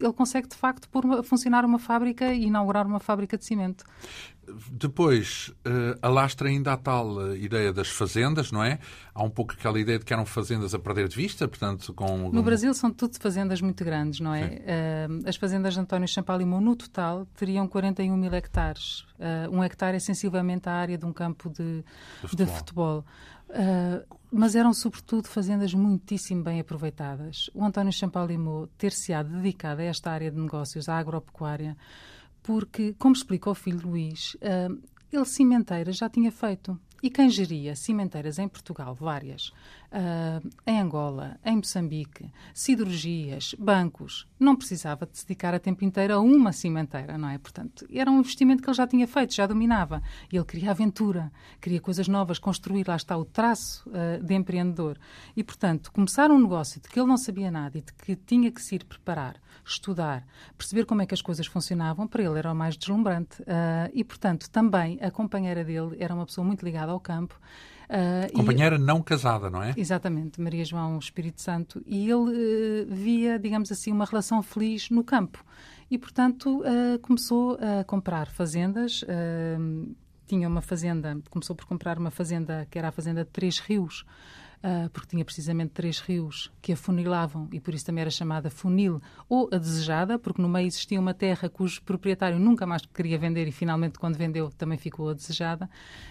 ele consegue, de facto, pôr uma- funcionar uma fábrica e inaugurar uma fábrica de cimento. Depois, eh, alastra ainda a tal eh, ideia das fazendas, não é? Há um pouco aquela ideia de que eram fazendas a perder de vista, portanto, com... No Brasil são tudo fazendas muito grandes, não é? Ah, as fazendas de António Champalimau, no total, teriam 41 mil hectares. Ah, um hectare é sensivelmente a área de um campo de, De de futebol. futebol. Mas eram, sobretudo, fazendas muitíssimo bem aproveitadas. O António Champalimau ter-se-á dedicado a esta área de negócios, à agropecuária, porque, como explica o filho Luís, ah, ele cimenteiras já tinha feito. E quem geria cimenteiras em Portugal, várias, ah, em Angola, em Moçambique, siderurgias, bancos, não precisava de se dedicar a tempo inteiro a uma cimenteira, não é? Portanto, era um investimento que ele já tinha feito, já dominava. E ele queria aventura, queria coisas novas, construir, lá está o traço ah, de empreendedor. E, portanto, começar um negócio de que ele não sabia nada e de que tinha que se ir preparar, estudar, perceber como é que as coisas funcionavam, para ele era o mais deslumbrante. Ah, e, portanto, também a companheira dele era uma pessoa muito ligada ao campo. ah, e- Companheira não casada, não é? Exatamente, Maria João Espírito Santo. E ele eh, via, digamos assim, uma relação feliz no campo. E, portanto, eh, começou a comprar fazendas. eh, tinha uma fazenda, começou por comprar uma fazenda que era a Fazenda de Três Rios, ah, porque tinha precisamente três rios que afunilavam e por isso também era chamada funil ou a desejada, porque no meio existia uma terra cujo proprietário nunca mais queria vender e finalmente, quando vendeu, também ficou a desejada,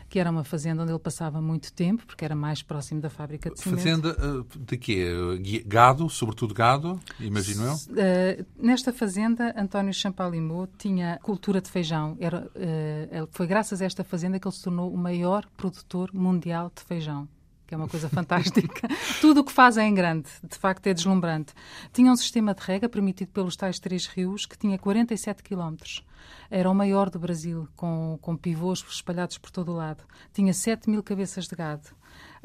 que era uma fazenda onde ele passava muito tempo, porque era mais próximo da fábrica de cimento. Fazenda eh, de quê? Gado, sobretudo gado, imagino eu. Uh, nesta fazenda, António Champalimau tinha cultura de feijão. Era, uh, foi graças a esta fazenda que ele se tornou o maior produtor mundial de feijão. Que é uma coisa fantástica. Tudo o que faz é em grande, de facto é deslumbrante. Tinha um sistema de rega permitido pelos tais três rios que tinha 47 quilómetros. Era o maior do Brasil, com, com pivôs espalhados por todo o lado. Tinha 7 mil cabeças de gado.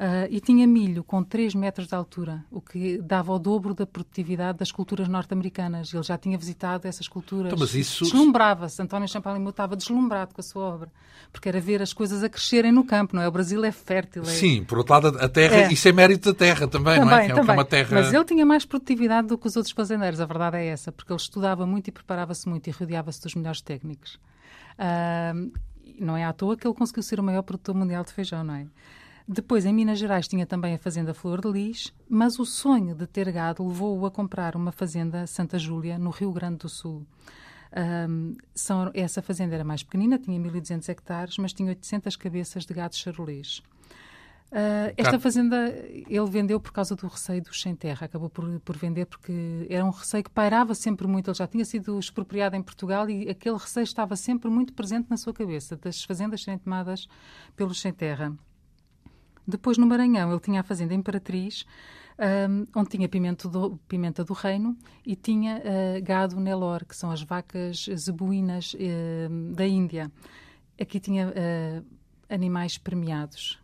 Ah, e tinha milho com 3 metros de altura, o que dava o dobro da produtividade das culturas norte-americanas. Ele já tinha visitado essas culturas. Então, mas isso- Deslumbrava-se. António Champalimau estava deslumbrado com a sua obra, porque era ver as coisas a crescerem no campo, não é? O Brasil é fértil. É... Sim, por outro lado, a terra, É. isso é mérito da terra também, não é? Que é- é uma terra... Mas ele tinha mais produtividade do que os outros fazendeiros, a verdade é essa, porque ele estudava muito e preparava-se muito e rodeava-se dos melhores técnicos. Ah, não é à toa que ele conseguiu ser o maior produtor mundial de feijão, não é? Depois, em Minas Gerais, tinha também a fazenda Flor de Lis, mas o sonho de ter gado levou-o a comprar uma fazenda Santa Júlia, no Rio Grande do Sul. Ahm, são- essa fazenda era mais pequenina, tinha 1.200 hectares, mas tinha 800 cabeças de gado charolês. Ah, esta Claro. fazenda ele vendeu por causa do receio dos sem terra. Acabou por, por vender porque era um receio que pairava sempre muito. Ele já tinha sido expropriado em Portugal e aquele receio estava sempre muito presente na sua cabeça, das fazendas serem tomadas pelos sem terra. Depois, no Maranhão, ele tinha a fazenda Imperatriz, ahm, onde tinha pimento do- pimenta do reino e tinha ah, gado Nelor, que são as vacas zebuínas ahm, da Índia. Aqui tinha ah, animais premiados,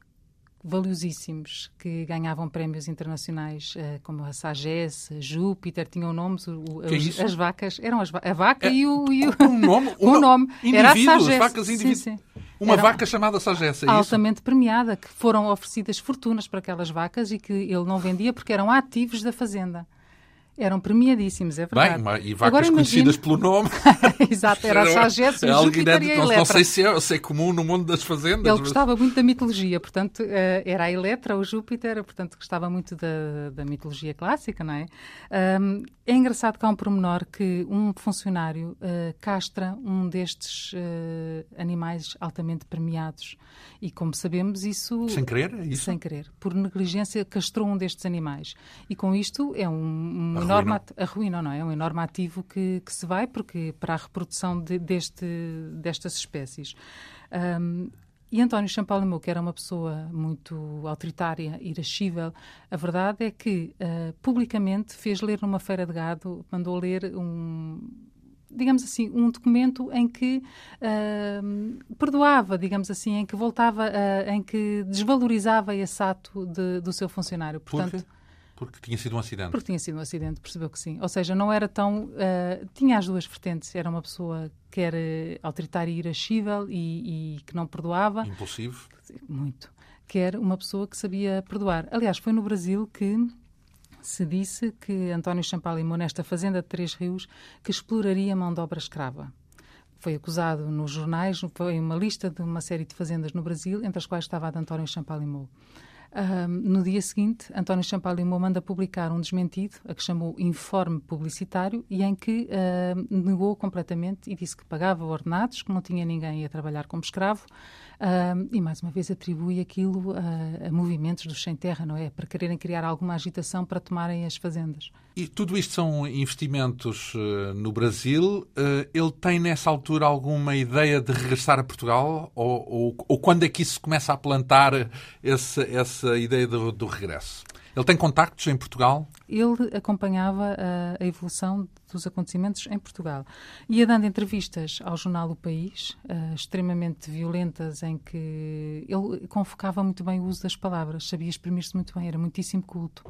valiosíssimos, que ganhavam prémios internacionais, ah, como a Sagesse, Júpiter, tinham nomes. o- é os- isso? as vacas, eram as, a vaca e o. E o Um nome? o nome. Era a Sagesse. vacas Sim, sim. Uma Era- vaca chamada Sagessa, é isso? altamente premiada, que foram oferecidas fortunas para aquelas vacas e que ele não vendia porque eram ativos da fazenda. Eram premiadíssimos, é verdade. Bem, e vacas Agora, conhecidas pelo nome. Exato, era a Sagesse, o Júpiter e Eletra. Não sei se é, se é, comum no mundo das fazendas. Ele mas... gostava muito da mitologia, portanto, eh, era a Eletra, o Júpiter, portanto, gostava muito da, da mitologia clássica, não é? é engraçado que há um pormenor que um funcionário uh, castra um destes uh, animais altamente premiados. E, como sabemos, isso... Sem querer, é isso? Sem querer. Por negligência, castrou um destes animais. E, com isto, é um, um enorme arruina, não é? É um enorme ativo que, que se vai porque para a reprodução de, deste, destas espécies. Um, e António Champalimau, que era uma pessoa muito autoritária, irascível, a verdade é que uh, publicamente fez ler numa feira de gado, mandou ler um, digamos assim, um documento em que uh, perdoava, digamos assim, em que voltava, uh, em que desvalorizava esse ato de, do seu funcionário. Portanto, porque tinha sido um acidente. Porque tinha sido um acidente, percebeu que sim. Ou seja, não era tão. Uh, tinha as duas vertentes. Era uma pessoa que era autoritária e irascível e, e que não perdoava. Impulsivo. Muito. Que era uma pessoa que sabia perdoar. Aliás, foi no Brasil que se disse que António Champalimau, nesta fazenda de Três Rios, que exploraria mão de obra escrava foi acusado nos jornais, foi uma lista de uma série de fazendas no Brasil, entre as quais estava a de António Champalimau no dia seguinte, António Champalimau manda publicar um desmentido, a que chamou informe publicitário, e em que negou completamente e disse que pagava ordenados, que não tinha ninguém a trabalhar como escravo, e mais uma vez atribui aquilo a, a movimentos dos sem-terra, não é? Para quererem criar alguma agitação para tomarem as fazendas. E tudo isto são investimentos uh, no Brasil. Uh, ele tem nessa altura alguma ideia de regressar a Portugal? Ou, ou, ou quando é que isso começa a plantar esse, essa ideia do, do, regresso? Ele tem contactos em Portugal? Ele acompanhava a, a, evolução dos acontecimentos em Portugal. Ia dando entrevistas ao jornal O País, uh, extremamente violentas, em que ele convocava muito bem o uso das palavras, sabia exprimir-se muito bem, era muitíssimo culto.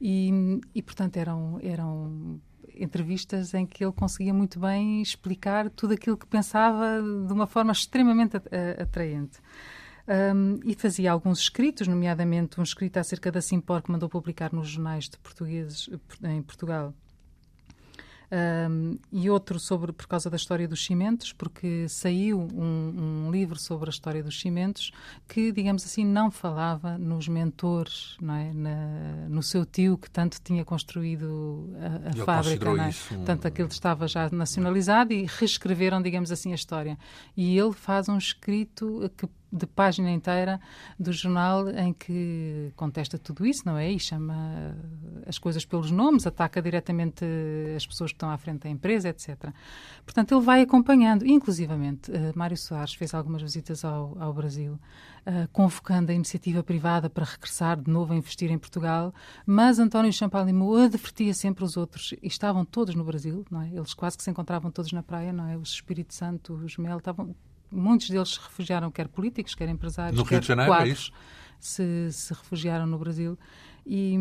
E, e portanto, eram, eram entrevistas em que ele conseguia muito bem explicar tudo aquilo que pensava de uma forma extremamente atraente. Um, e fazia alguns escritos, nomeadamente um escrito acerca da Simpor que mandou publicar nos jornais de portugueses em Portugal, um, e outro sobre por causa da história dos cimentos, porque saiu um, um, livro sobre a história dos cimentos que, digamos assim, não falava nos mentores, não é? Na, no seu tio que tanto tinha construído a, a fábrica. É? Isso... Portanto, aquilo estava já nacionalizado e reescreveram, digamos assim, a história. E ele faz um escrito que de página inteira do jornal em que contesta tudo isso, não é? E chama as coisas pelos nomes, ataca diretamente as pessoas que estão à frente da empresa, etc. Portanto, ele vai acompanhando, inclusivamente, uh, Mário Soares fez algumas visitas ao, ao Brasil, uh, convocando a iniciativa privada para regressar de novo a investir em Portugal, mas António Champalimau advertia sempre os outros, e estavam todos no Brasil, não é? Eles quase que se encontravam todos na praia, não é? Os Espírito Santo, os Mel, estavam muitos deles se refugiaram, quer políticos, quer empresários, no quer Rio de Janeiro, é isso? Se, se refugiaram no Brasil. E,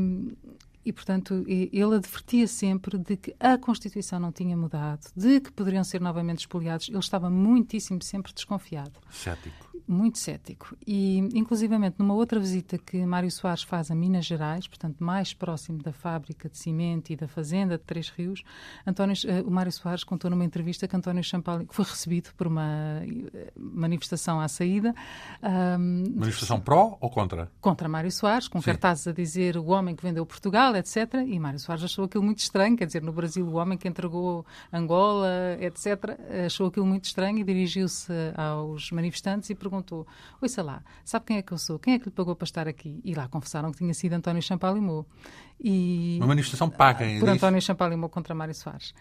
e, portanto, ele advertia sempre de que a Constituição não tinha mudado, de que poderiam ser novamente expoliados. Ele estava muitíssimo sempre desconfiado. Cético muito cético. E, inclusivamente, numa outra visita que Mário Soares faz a Minas Gerais, portanto, mais próximo da fábrica de cimento e da fazenda de Três Rios, António, uh, o Mário Soares contou numa entrevista que António Champal, que foi recebido por uma eh, manifestação à saída. Um, manifestação pró ou contra? Contra Mário Soares, com Sim. cartazes a dizer o homem que vendeu Portugal, etc. E Mário Soares achou aquilo muito estranho, quer dizer, no Brasil, o homem que entregou Angola, etc., achou aquilo muito estranho e dirigiu-se aos manifestantes e perguntou: Ouça lá, sabe quem é que eu sou? Quem é que lhe pagou para estar aqui? E lá confessaram que tinha sido António Champalimau. E, Uma manifestação paga, Por António Champalimau contra Mário Soares.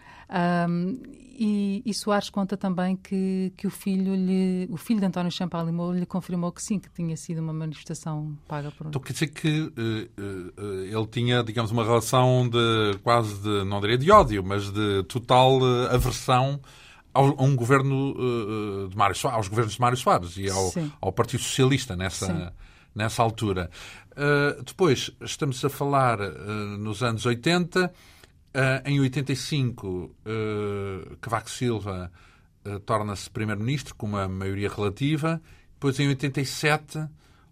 Um, e, e, Soares conta também que, que o, filho lhe, o filho de António Champalimau lhe confirmou que sim, que tinha sido uma manifestação paga por Então quer dizer que uh, uh, ele tinha, digamos, uma relação de quase de, não diria de ódio, mas de total uh, aversão ao, a um governo de Mário Soares, aos governos de Mário Soares e ao, ao Partido Socialista nessa, nessa altura. Uh, depois, estamos a falar uh, nos anos 80. em 85, Cavaco Silva torna-se primeiro-ministro com uma maioria relativa. Depois, em 87,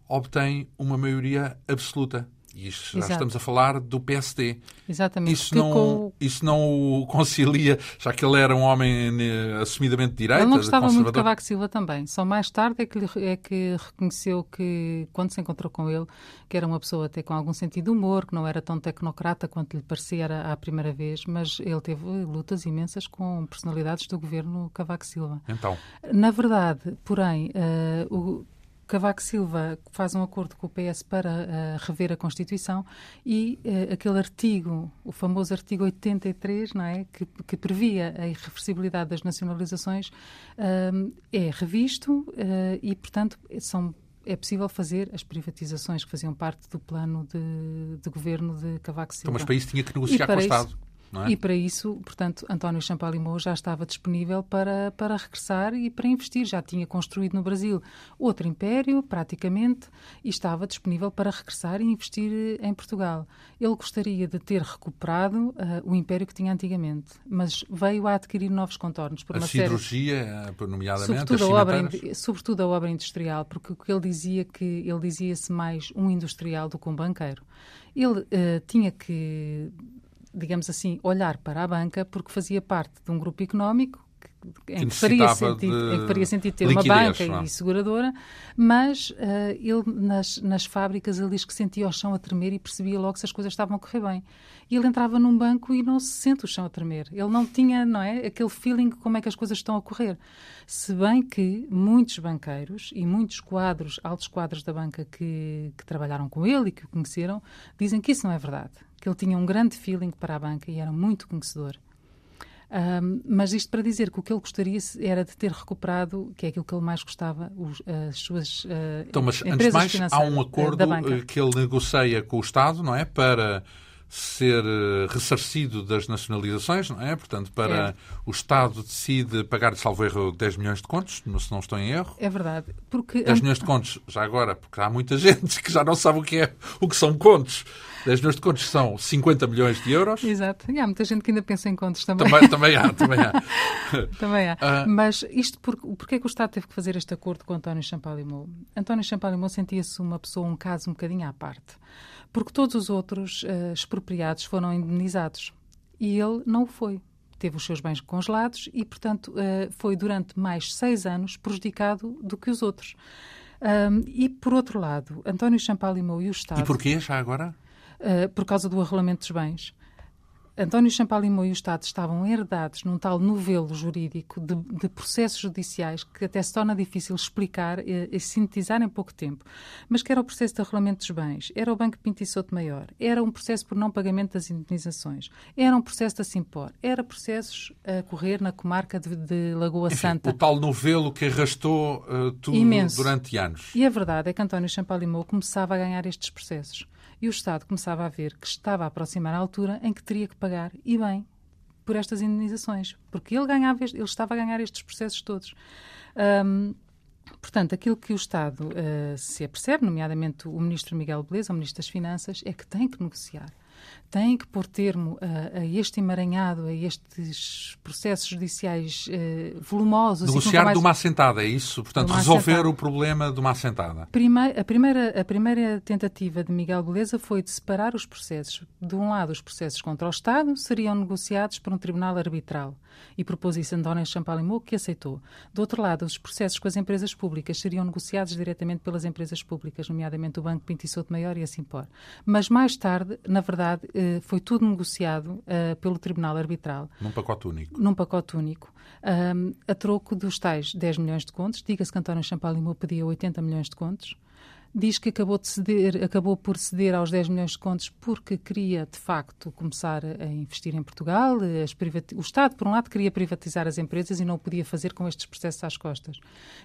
obtém uma maioria absoluta. Isto já Exato. estamos a falar do PSD. Exatamente. Isso não, com... isso não o concilia, já que ele era um homem eh, assumidamente de direita, Ele não gostava muito de Cavaco Silva também. Só mais tarde é que, é que reconheceu que, quando se encontrou com ele, que era uma pessoa até com algum sentido de humor, que não era tão tecnocrata quanto lhe parecia à primeira vez, mas ele teve lutas imensas com personalidades do governo Cavaco Silva. Então. Na verdade, porém, uh, o Cavaco Silva faz um acordo com o PS para uh, rever a Constituição e uh, aquele artigo, o famoso artigo 83, não é, que, que previa a irreversibilidade das nacionalizações, uh, é revisto e, portanto, são é possível fazer as privatizações que faziam parte do plano de, de governo de Cavaco Silva. Então, mas para isso tinha que negociar com o Estado. É? E para isso, portanto, António Champalimau já estava disponível para, para regressar e para investir. Já tinha construído no Brasil outro império, praticamente, e estava disponível para regressar e investir em Portugal. Ele gostaria de ter recuperado uh, o império que tinha antigamente, mas veio a adquirir novos contornos. Por a uma cirurgia, série... nomeadamente, sobretudo a, obra, sobretudo a obra industrial, porque o que ele dizia que ele dizia-se mais um industrial do que um banqueiro. Ele uh, tinha que digamos assim, olhar para a banca porque fazia parte de um grupo económico em que, faria sentido, em que faria sentido ter liquidez, uma banca não? É? e seguradora, mas uh, ele nas, nas fábricas ele diz que sentia o chão a tremer e percebia logo se as coisas estavam a correr bem. E ele entrava num banco e não se sente o chão a tremer. Ele não tinha, não é, aquele feeling como é que as coisas estão a correr. Se bem que muitos banqueiros e muitos quadros, altos quadros da banca que, que trabalharam com ele e que o conheceram, dizem que isso não é verdade que ele tinha um grande feeling para a banca e era muito conhecedor. Um, mas isto para dizer que o que ele gostaria era de ter recuperado, que é aquilo que ele mais gostava, os, as suas uh, então, mas, antes de mais, há um acordo eh, que ele negocia com o Estado, não é? Para ser eh, ressarcido das nacionalizações, não é? Portanto, para é. o Estado decide pagar, salvo erro, 10 milhões de contos, se não estou em erro. É verdade. Porque... 10 milhões de contos, já agora, porque há muita gente que já não sabe o que, é, o que são contos. 10 milhões de contos são 50 milhões de euros. Exato. E há muita gente que ainda pensa em contos também. Também, também há, também há. também há. Uh... Mas isto, por, porquê é que o Estado teve que fazer este acordo com António Champalimau? António Champalimau sentia-se uma pessoa, um caso um bocadinho à parte porque todos os outros uh, expropriados foram indemnizados e ele não o foi. Teve os seus bens congelados e, portanto, uh, foi durante mais seis anos prejudicado do que os outros. E, por outro lado, António Champalimau e o Estado... E porquê, já agora? Uh, por causa do arrolamento dos bens. António Champalimau e o Estado estavam herdados num tal novelo jurídico de, de, processos judiciais que até se torna difícil explicar e, e, sintetizar em pouco tempo. Mas que era o processo de arrolamento dos bens, era o Banco Pinto e Souto Maior, era um processo por não pagamento das indemnizações, era um processo da Simpor, era processos a correr na comarca de, de Lagoa Enfim, Santa. O tal novelo que arrastou uh, tudo Imenso. durante anos. E a verdade é que António Champalimau começava a ganhar estes processos e o Estado começava a ver que estava a aproximar a altura em que teria que pagar, e bem, por estas indenizações, porque ele, ganhava, ele estava a ganhar estes processos todos. Um, Portanto, aquilo que o Estado uh, se apercebe, nomeadamente o Ministro Miguel Beleza, o Ministro das Finanças, é que tem que negociar têm que pôr termo a, a, este emaranhado, a estes processos judiciais eh, volumosos. Negociar mais... de uma assentada, é isso? Portanto, resolver assentada. o problema de uma assentada. A, primeira, a primeira tentativa de Miguel Beleza foi de separar os processos. De um lado, os processos contra o Estado seriam negociados por um tribunal arbitral e propôs isso António Champalimau, que aceitou. Do outro lado, os processos com as empresas públicas seriam negociados diretamente pelas empresas públicas, nomeadamente o Banco Pinto e Souto Maior e assim por. Mas mais tarde, na verdade, eh, foi tudo negociado uh, pelo Tribunal Arbitral. Num pacote único. Num pacote único. A troco dos tais 10 milhões de contos. Diga-se que António Champalimau pedia 80 milhões de contos diz que acabou, de ceder, acabou por ceder aos 10 milhões de contos porque queria, de facto, começar a investir em Portugal. o Estado, por um lado, queria privatizar as empresas e não o podia fazer com estes processos às costas.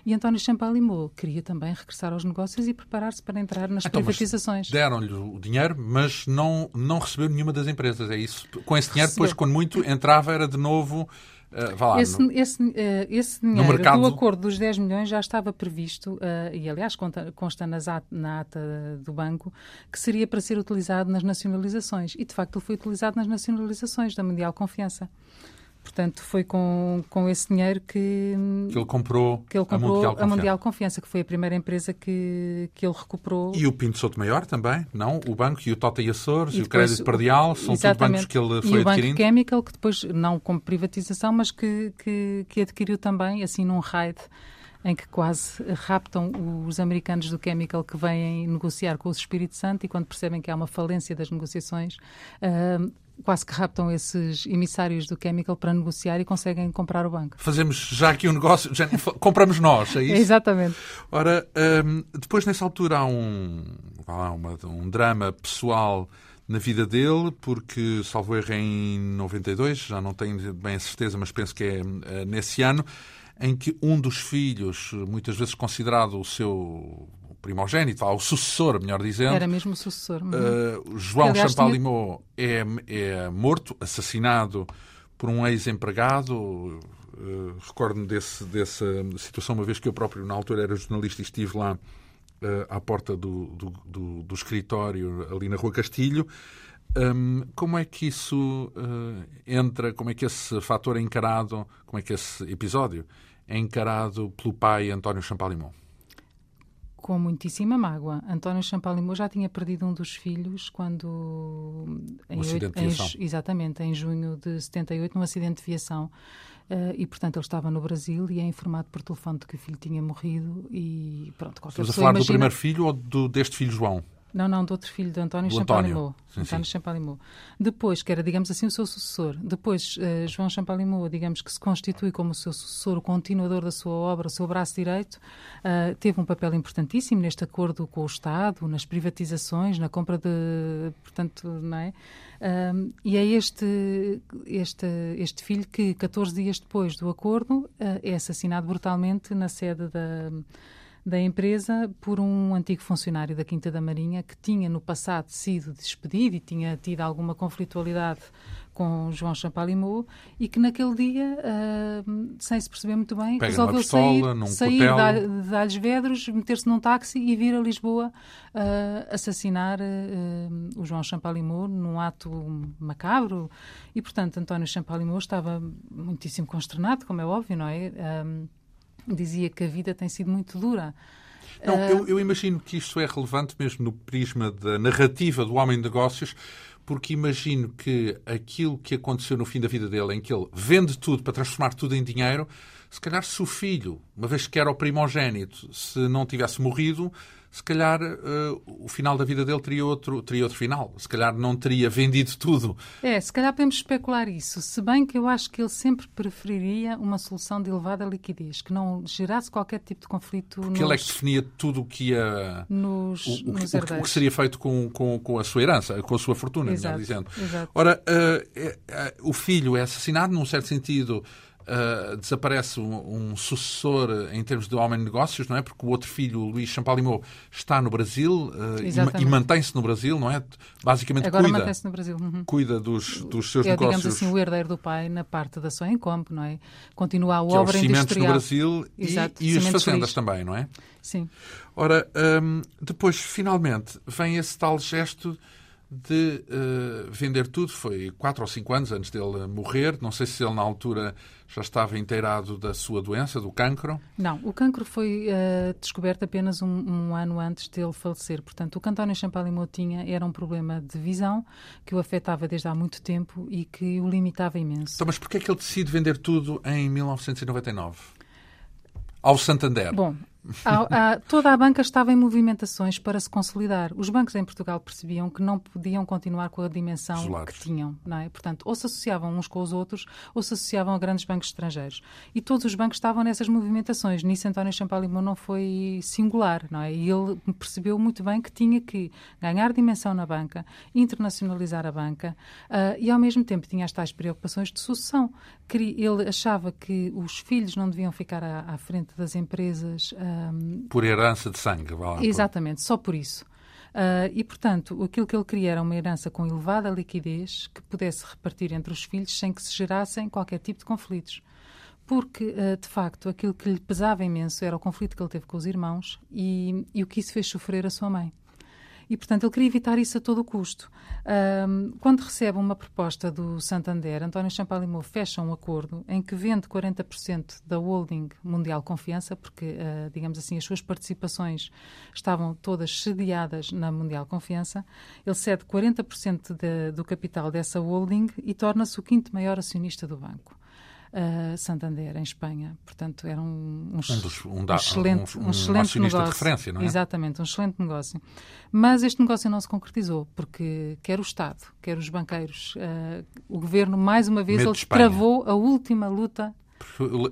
E António Champalimau queria também regressar aos negócios e preparar-se para entrar nas então, privatizações. Deram-lhe o dinheiro, mas não, não recebeu nenhuma das empresas, é isso? Com esse dinheiro, depois, quando muito, entrava, era de novo Uh, lá, esse, no, esse, uh, esse dinheiro mercado... do acordo dos 10 milhões já estava previsto, uh, e aliás consta, at, na ata do banco, que seria para ser utilizado nas nacionalizações. E de facto ele foi utilizado nas nacionalizações da Mundial Confiança. Portanto, foi com, com esse dinheiro que, que ele comprou, que ele comprou a, Mundial a Mundial Confiança, que foi a primeira empresa que, que ele recuperou. E o Pinto Souto Maior também, não? O banco e o Tota e Açores e, e o Crédito Perdial são todos bancos que ele foi e o adquirindo. Banco Chemical, que depois, não como privatização, mas que, que, que adquiriu também, assim, num raid em que quase raptam os americanos do Chemical que vêm negociar com o Espírito Santo e quando percebem que há uma falência das negociações, uh, quase que raptam esses emissários do Chemical para negociar e conseguem comprar o banco. Fazemos já aqui um negócio, já compramos nós, é isso? Exatamente. Ora, um, depois nessa altura há um, há uma, um drama pessoal na vida dele, porque, salvo erro, em 92, já não tenho bem a certeza, mas penso que é uh, nesse ano, em que um dos filhos, muitas vezes considerado o seu primogênito, o sucessor, melhor dizendo. Era mesmo o sucessor. Uh, João Champalimau tinha... é, é morto, assassinado por um ex-empregado. Uh, Recordo-me desse, dessa situação, uma vez que eu próprio, na altura, era jornalista e estive lá uh, à porta do, do, do, do, escritório, ali na Rua Castilho. Um, como é que isso uh, entra, como é que esse fator é encarado, como é que esse episódio é encarado pelo pai António Champalimau? Com muitíssima mágoa. António Champalimau já tinha perdido um dos filhos quando... Em, um acidente de viação. Em, exatamente, em junho de 78, num acidente de viação. Uh, e, portanto, ele estava no Brasil e é informado por telefone de que o filho tinha morrido e, pronto, qualquer Estamos a falar imagina... do primeiro filho ou do, deste filho João? Não, não, do outro filho de António Champalimau. Sim, António sim. Champalimau. Depois, que era, digamos assim, o seu sucessor. Depois, uh, João Champalimau, digamos que se constitui como o seu sucessor, o continuador da sua obra, o seu braço direito, uh, teve um papel importantíssimo neste acordo com o Estado, nas privatizações, na compra de. Portanto, não é? Uh, e é este, este, este filho que, 14 dias depois do acordo, é assassinado brutalmente na sede da da empresa por um antigo funcionário da Quinta da Marinha que tinha no passado sido despedido e tinha tido alguma conflitualidade com João Champalimau e que naquele dia, uh, sem se perceber muito bem, Pega resolveu pistola, sair, sair de, Alhos Vedros, meter-se num táxi e vir a Lisboa uh, assassinar uh, o João Champalimau num ato macabro. E, portanto, António Champalimau estava muitíssimo consternado, como é óbvio, não é? Dizia que a vida tem sido muito dura. Não, eu, eu, imagino que isto é relevante mesmo no prisma da narrativa do homem de negócios, porque imagino que aquilo que aconteceu no fim da vida dele, em que ele vende tudo para transformar tudo em dinheiro, se calhar se o filho, uma vez que era o primogênito, se não tivesse morrido, se calhar uh, o final da vida dele teria outro, teria outro final. Se calhar não teria vendido tudo. É, se calhar podemos especular isso. Se bem que eu acho que ele sempre preferiria uma solução de elevada liquidez, que não gerasse qualquer tipo de conflito. Porque nos... ele é que definia tudo o que ia. Nos, o, o, nos o, o, que seria feito com, com, com a sua herança, com a sua fortuna, exato, melhor dizendo. Exato. Ora, uh, uh, o filho é assassinado, num certo sentido Uh, desaparece um, um, sucessor em termos de homem de negócios, não é? Porque o outro filho, o Luís Champalimau, está no Brasil uh, e, e mantém-se no Brasil, não é? Basicamente Agora cuida, mantém-se no Brasil. Uhum. cuida dos, dos seus é, negócios. digamos assim, o herdeiro do pai na parte da sua encompo, não é? Continua a que obra é os industrial. no Brasil Exato, e, e as fazendas também, não é? Sim. Ora, um, depois, finalmente, vem esse tal gesto de uh, vender tudo. Foi quatro ou cinco anos antes dele morrer. Não sei se ele, na altura, já estava inteirado da sua doença, do cancro. Não, o cancro foi uh, descoberto apenas um, um, ano antes dele falecer. Portanto, o que António Champalimau tinha era um problema de visão que o afetava desde há muito tempo e que o limitava imenso. Então, mas porquê é que ele decide vender tudo em 1999? Ao Santander. Bom, a, a, toda a banca estava em movimentações para se consolidar. Os bancos em Portugal percebiam que não podiam continuar com a dimensão Isolados. que tinham, não é? Portanto, ou se associavam uns com os outros, ou se associavam a grandes bancos estrangeiros. E todos os bancos estavam nessas movimentações. Nisso António Champalimau não foi singular, não é? E ele percebeu muito bem que tinha que ganhar dimensão na banca, internacionalizar a banca uh, e, ao mesmo tempo, tinha as tais preocupações de sucessão. Ele achava que os filhos não deviam ficar à, à frente das empresas uh, um, por herança de sangue, vá lá, Exatamente, por... só por isso. Uh, e, portanto, aquilo que ele queria era uma herança com elevada liquidez que pudesse repartir entre os filhos sem que se gerassem qualquer tipo de conflitos. Porque, uh, de facto, aquilo que lhe pesava imenso era o conflito que ele teve com os irmãos e, e o que isso fez sofrer a sua mãe. E, portanto, ele queria evitar isso a todo o custo. Um, quando recebe uma proposta do Santander, António Champalimau fecha um acordo em que vende 40% da holding Mundial Confiança, porque, uh, digamos assim, as suas participações estavam todas sediadas na Mundial Confiança. Ele cede 40% de, do capital dessa holding e torna-se o quinto maior acionista do banco uh, Santander, em Espanha. Portanto, era um, um, um, dos, um, da, excelente, um, excelente negócio. de referência, não é? Exatamente, um excelente negócio. Mas este negócio não se concretizou, porque quer o Estado, quer os banqueiros, uh, o governo, mais uma vez, ele travou a última luta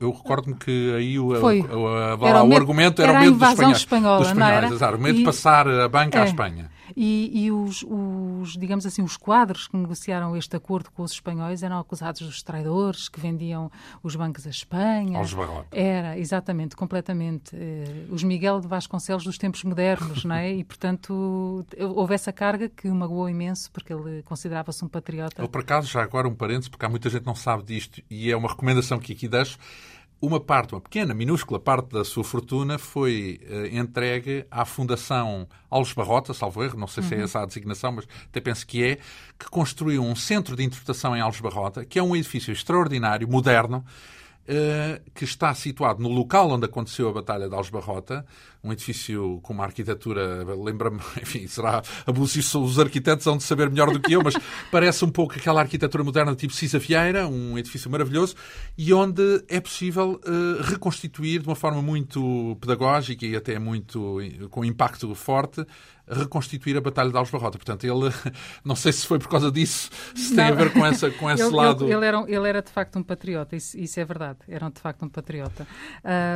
eu recordo-me que aí o, Foi. o, o, o, o argumento era, era o medo dos espanhóis. Espanhola, dos espanhóis, não era? o medo de passar a banca é. à Espanha. E, e os, os, digamos assim, os quadros que negociaram este acordo com os espanhóis eram acusados dos traidores que vendiam os bancos à Espanha. Aos barrotes. Era, exatamente, completamente. Uh, os Miguel de Vasconcelos dos tempos modernos, não é? E, portanto, houve essa carga que o magoou imenso, porque ele considerava-se um patriota. Ele, por acaso, já agora um parênteses, porque há muita gente que não sabe disto, e é uma recomendação que aqui deixo, uma parte, uma pequena, minúscula parte da sua fortuna foi uh, entregue à Fundação Alves Barrota, salvo erro, não sei se é uhum. essa a designação, mas até penso que é, que construiu um centro de interpretação em Alves Barrota, que é um edifício extraordinário, moderno, que está situado no local onde aconteceu a Batalha de Alsbarrota, um edifício com uma arquitetura, lembra-me, enfim, será abusivo, os arquitetos hão de saber melhor do que eu, mas parece um pouco aquela arquitetura moderna tipo Cisa Vieira, um edifício maravilhoso, e onde é possível uh, reconstituir de uma forma muito pedagógica e até muito com impacto forte reconstituir a Batalha de Alves-Barrota. Portanto, ele, não sei se foi por causa disso, se tem a ver com, essa, com esse ele, lado. Ele, ele, era, ele era de facto um patriota, isso, isso é verdade, era de facto um patriota.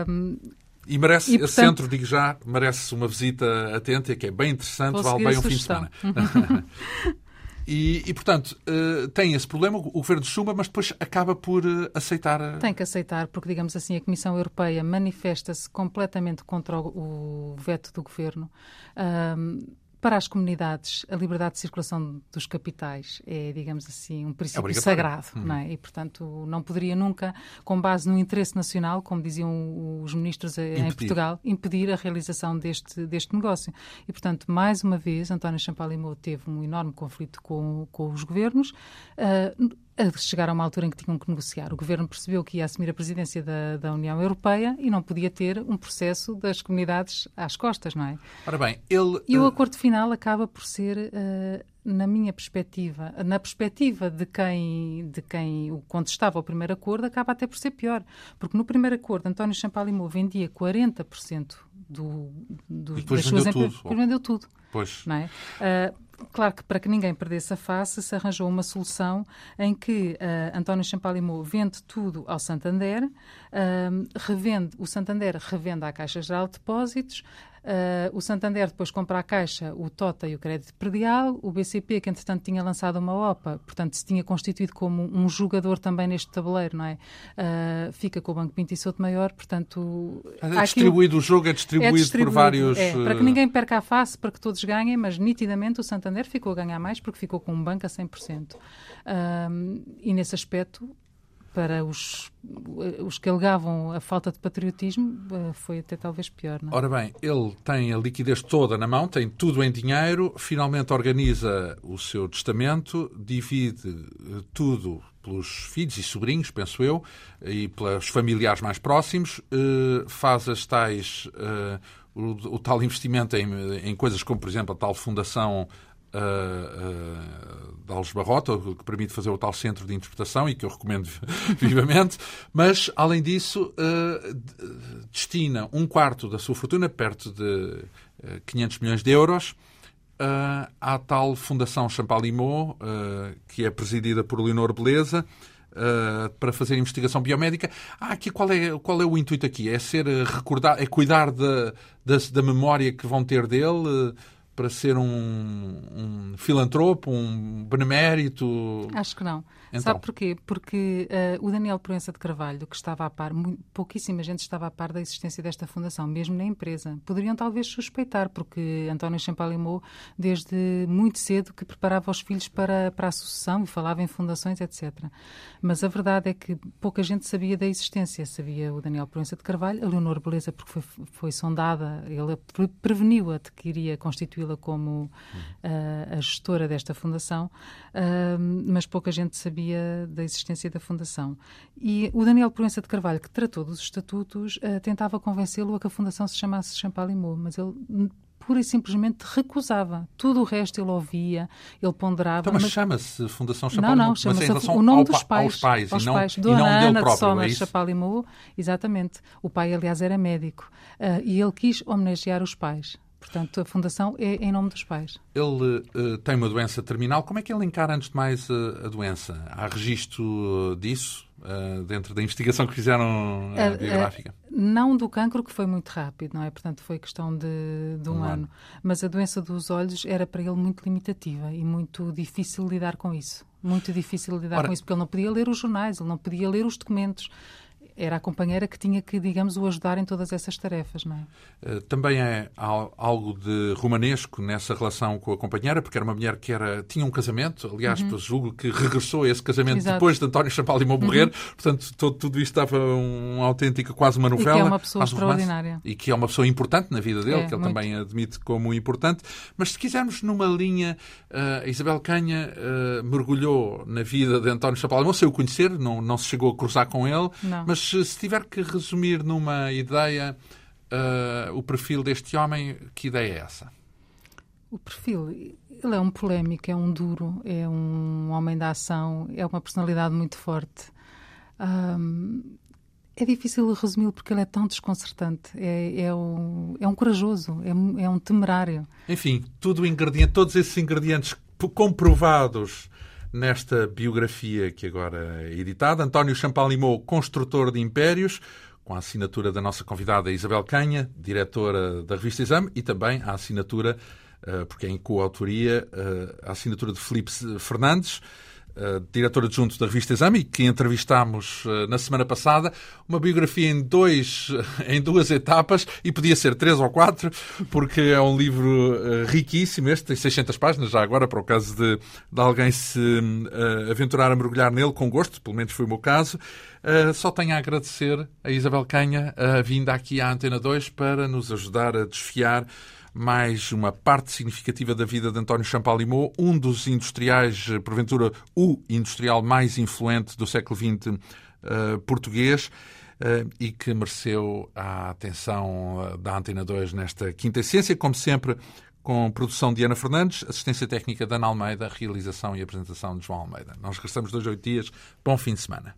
Um, e merece, e, portanto, esse centro, digo já, merece uma visita atenta, que é bem interessante, vale bem um fim de semana. E, e, portanto, uh, tem esse problema, o governo de Schuman, mas depois acaba por uh, aceitar. Uh... Tem que aceitar, porque, digamos assim, a Comissão Europeia manifesta-se completamente contra o, o veto do governo. Para as comunidades, a liberdade de circulação dos capitais é, digamos assim, um princípio é sagrado, hum. não é? E, portanto, não poderia nunca, com base no interesse nacional, como diziam os ministros impedir. em Portugal, impedir a realização deste, deste negócio. E, portanto, mais uma vez, António Champalimau teve um enorme conflito com, com os governos. Uh, a chegar a uma altura em que tinham que negociar. O governo percebeu que ia assumir a presidência da, da União Europeia e não podia ter um processo das comunidades às costas, não é? Ora bem, ele. E o acordo final acaba por ser. Uh, na minha perspectiva, na perspectiva de quem, de quem o contestava o primeiro acordo, acaba até por ser pior. Porque no primeiro acordo, António Champalimau vendia 40% do, do, das suas empresas. Depois vendeu tudo. Pois. Não é? Uh, Claro que para que ninguém perdesse a face, se arranjou uma solução em que uh, António Champalimau vende tudo ao Santander, uh, revende, o Santander revende à Caixa Geral de Depósitos, Uh, o Santander depois compra a Caixa, o TOTA e o Crédito Predial. O BCP, que entretanto tinha lançado uma OPA, portanto se tinha constituído como um jogador também neste tabuleiro, não é? Uh, fica com o Banco Pinto e Souto Maior, portanto... É distribuído, o jogo é distribuído, é distribuído por vários... É, para que ninguém perca a face, para que todos ganhem, mas nitidamente o Santander ficou a ganhar mais porque ficou com um banco a 100%. Uh, e nesse aspecto para os, os que alegavam a falta de patriotismo, eh, foi até talvez pior. Não? É? Ora bem, ele tem a liquidez toda na mão, tem tudo em dinheiro, finalmente organiza o seu testamento, divide eh, tudo pelos filhos e sobrinhos, penso eu, e pelos familiares mais próximos, eh, faz as tais. O, o, tal investimento em, em coisas como, por exemplo, a tal fundação de Alves Barrota, que permite fazer o tal centro de interpretação e que eu recomendo vivamente, mas, além disso, uh, destina um quarto da sua fortuna, perto de 500 milhões de euros, à tal Fundação Champalimau, que é presidida por Leonor Beleza, uh, para fazer investigação biomédica. Ah, aqui qual é, qual é o intuito aqui? É ser recordar, é cuidar da, da, da memória que vão ter dele, para ser um, um filantropo, um benemérito? Acho que não. Então. Sabe porquê? Porque uh, o Daniel Proença de Carvalho, que estava a par, muito, pouquíssima gente estava a par da existência desta fundação, mesmo na empresa. Poderiam talvez suspeitar, porque António Champalimau, desde muito cedo, que preparava os filhos para, para a sucessão e falava em fundações, etc. Mas a verdade é que pouca gente sabia da existência. Sabia o Daniel Proença de Carvalho, a Leonor Beleza, porque foi, foi sondada, ele preveniu-a de que iria constituí-la como uh, a gestora desta fundação, uh, mas pouca gente sabia da existência da fundação. E o Daniel Proença de Carvalho, que tratou dos estatutos, uh, tentava convencê-lo a que a fundação se chamasse Champalimau, mas ele pura e simplesmente recusava. Tudo o resto ele ouvia, ele ponderava. Então, mas, mas... chama-se Fundação Chapalimau? Não, não, chama-se o nome dos pais. Aos pais, aos e não, pais. Dona e não Ana próprio, de é Chapalimau, exatamente. O pai, aliás, era médico. Uh, e ele quis homenagear os pais. Portanto, a fundação é em nome dos pais. Ele uh, tem uma doença terminal. Como é que ele encara, antes de mais, uh, a doença? Há registro disso uh, dentro da investigação que fizeram biográfica? não do cancro, que foi muito rápido, não é? Portanto, foi questão de, de um, um ano. ano. Mas a doença dos olhos era para ele muito limitativa e muito difícil lidar com isso. Muito difícil lidar Ora, com isso, porque ele não podia ler os jornais, ele não podia ler os documentos era a companheira que tinha que, digamos, o ajudar em todas essas tarefas, não é? Eh, também é algo de romanesco nessa relação com a companheira, porque era uma mulher que era, tinha um casamento, aliás, uhum. julgo que regressou a esse casamento Exato. depois de António Champalimau morrer, uhum. portanto, todo, tudo isto estava um autêntico, quase uma novela. E que é uma pessoa extraordinária. e que é uma pessoa importante na vida dele, é, que ele muito. também admite como importante. Mas se quisermos numa linha, uh, Isabel Canha uh, mergulhou na vida de António Champalimau, sem o conhecer, não, não se chegou a cruzar com ele, não. mas se tiver que resumir numa ideia uh, o perfil deste homem, que ideia é essa? O perfil, ele é um polémico, é um duro, é um homem da ação, é uma personalidade muito forte. Um, é difícil resumi-lo porque ele é tão desconcertante. É, é, um, é um corajoso, é, é um temerário. Enfim, tudo ingrediente, todos esses ingredientes comprovados nesta biografia que agora é editada. António Champalimau, construtor de impérios, com a assinatura da nossa convidada Isabel Canha, diretora da revista Exame, e também a assinatura, eh, porque é em coautoria, eh, a assinatura de Felipe Fernandes, uh, diretor adjunto da revista Exame, que entrevistámos uh, na semana passada, uma biografia em, dois, em duas etapas, e podia ser três ou quatro, porque é um livro uh, riquíssimo. Este tem 600 páginas, já agora, para o caso de, de alguém se aventurar a mergulhar nele com gosto, pelo menos foi o meu caso. só tenho a agradecer a Isabel Canha a vinda aqui à Antena 2 para nos ajudar a desfiar mais uma parte significativa da vida de António Champalimau, um dos industriais, porventura o industrial mais influente do século XX uh, eh, português. Uh, e que mereceu a atenção da Antena 2 nesta quinta essência, como sempre, com produção de Ana Fernandes, assistência técnica da Ana Almeida, realização e apresentação de João Almeida. Nós regressamos dois, oito dias. Bom fim de semana.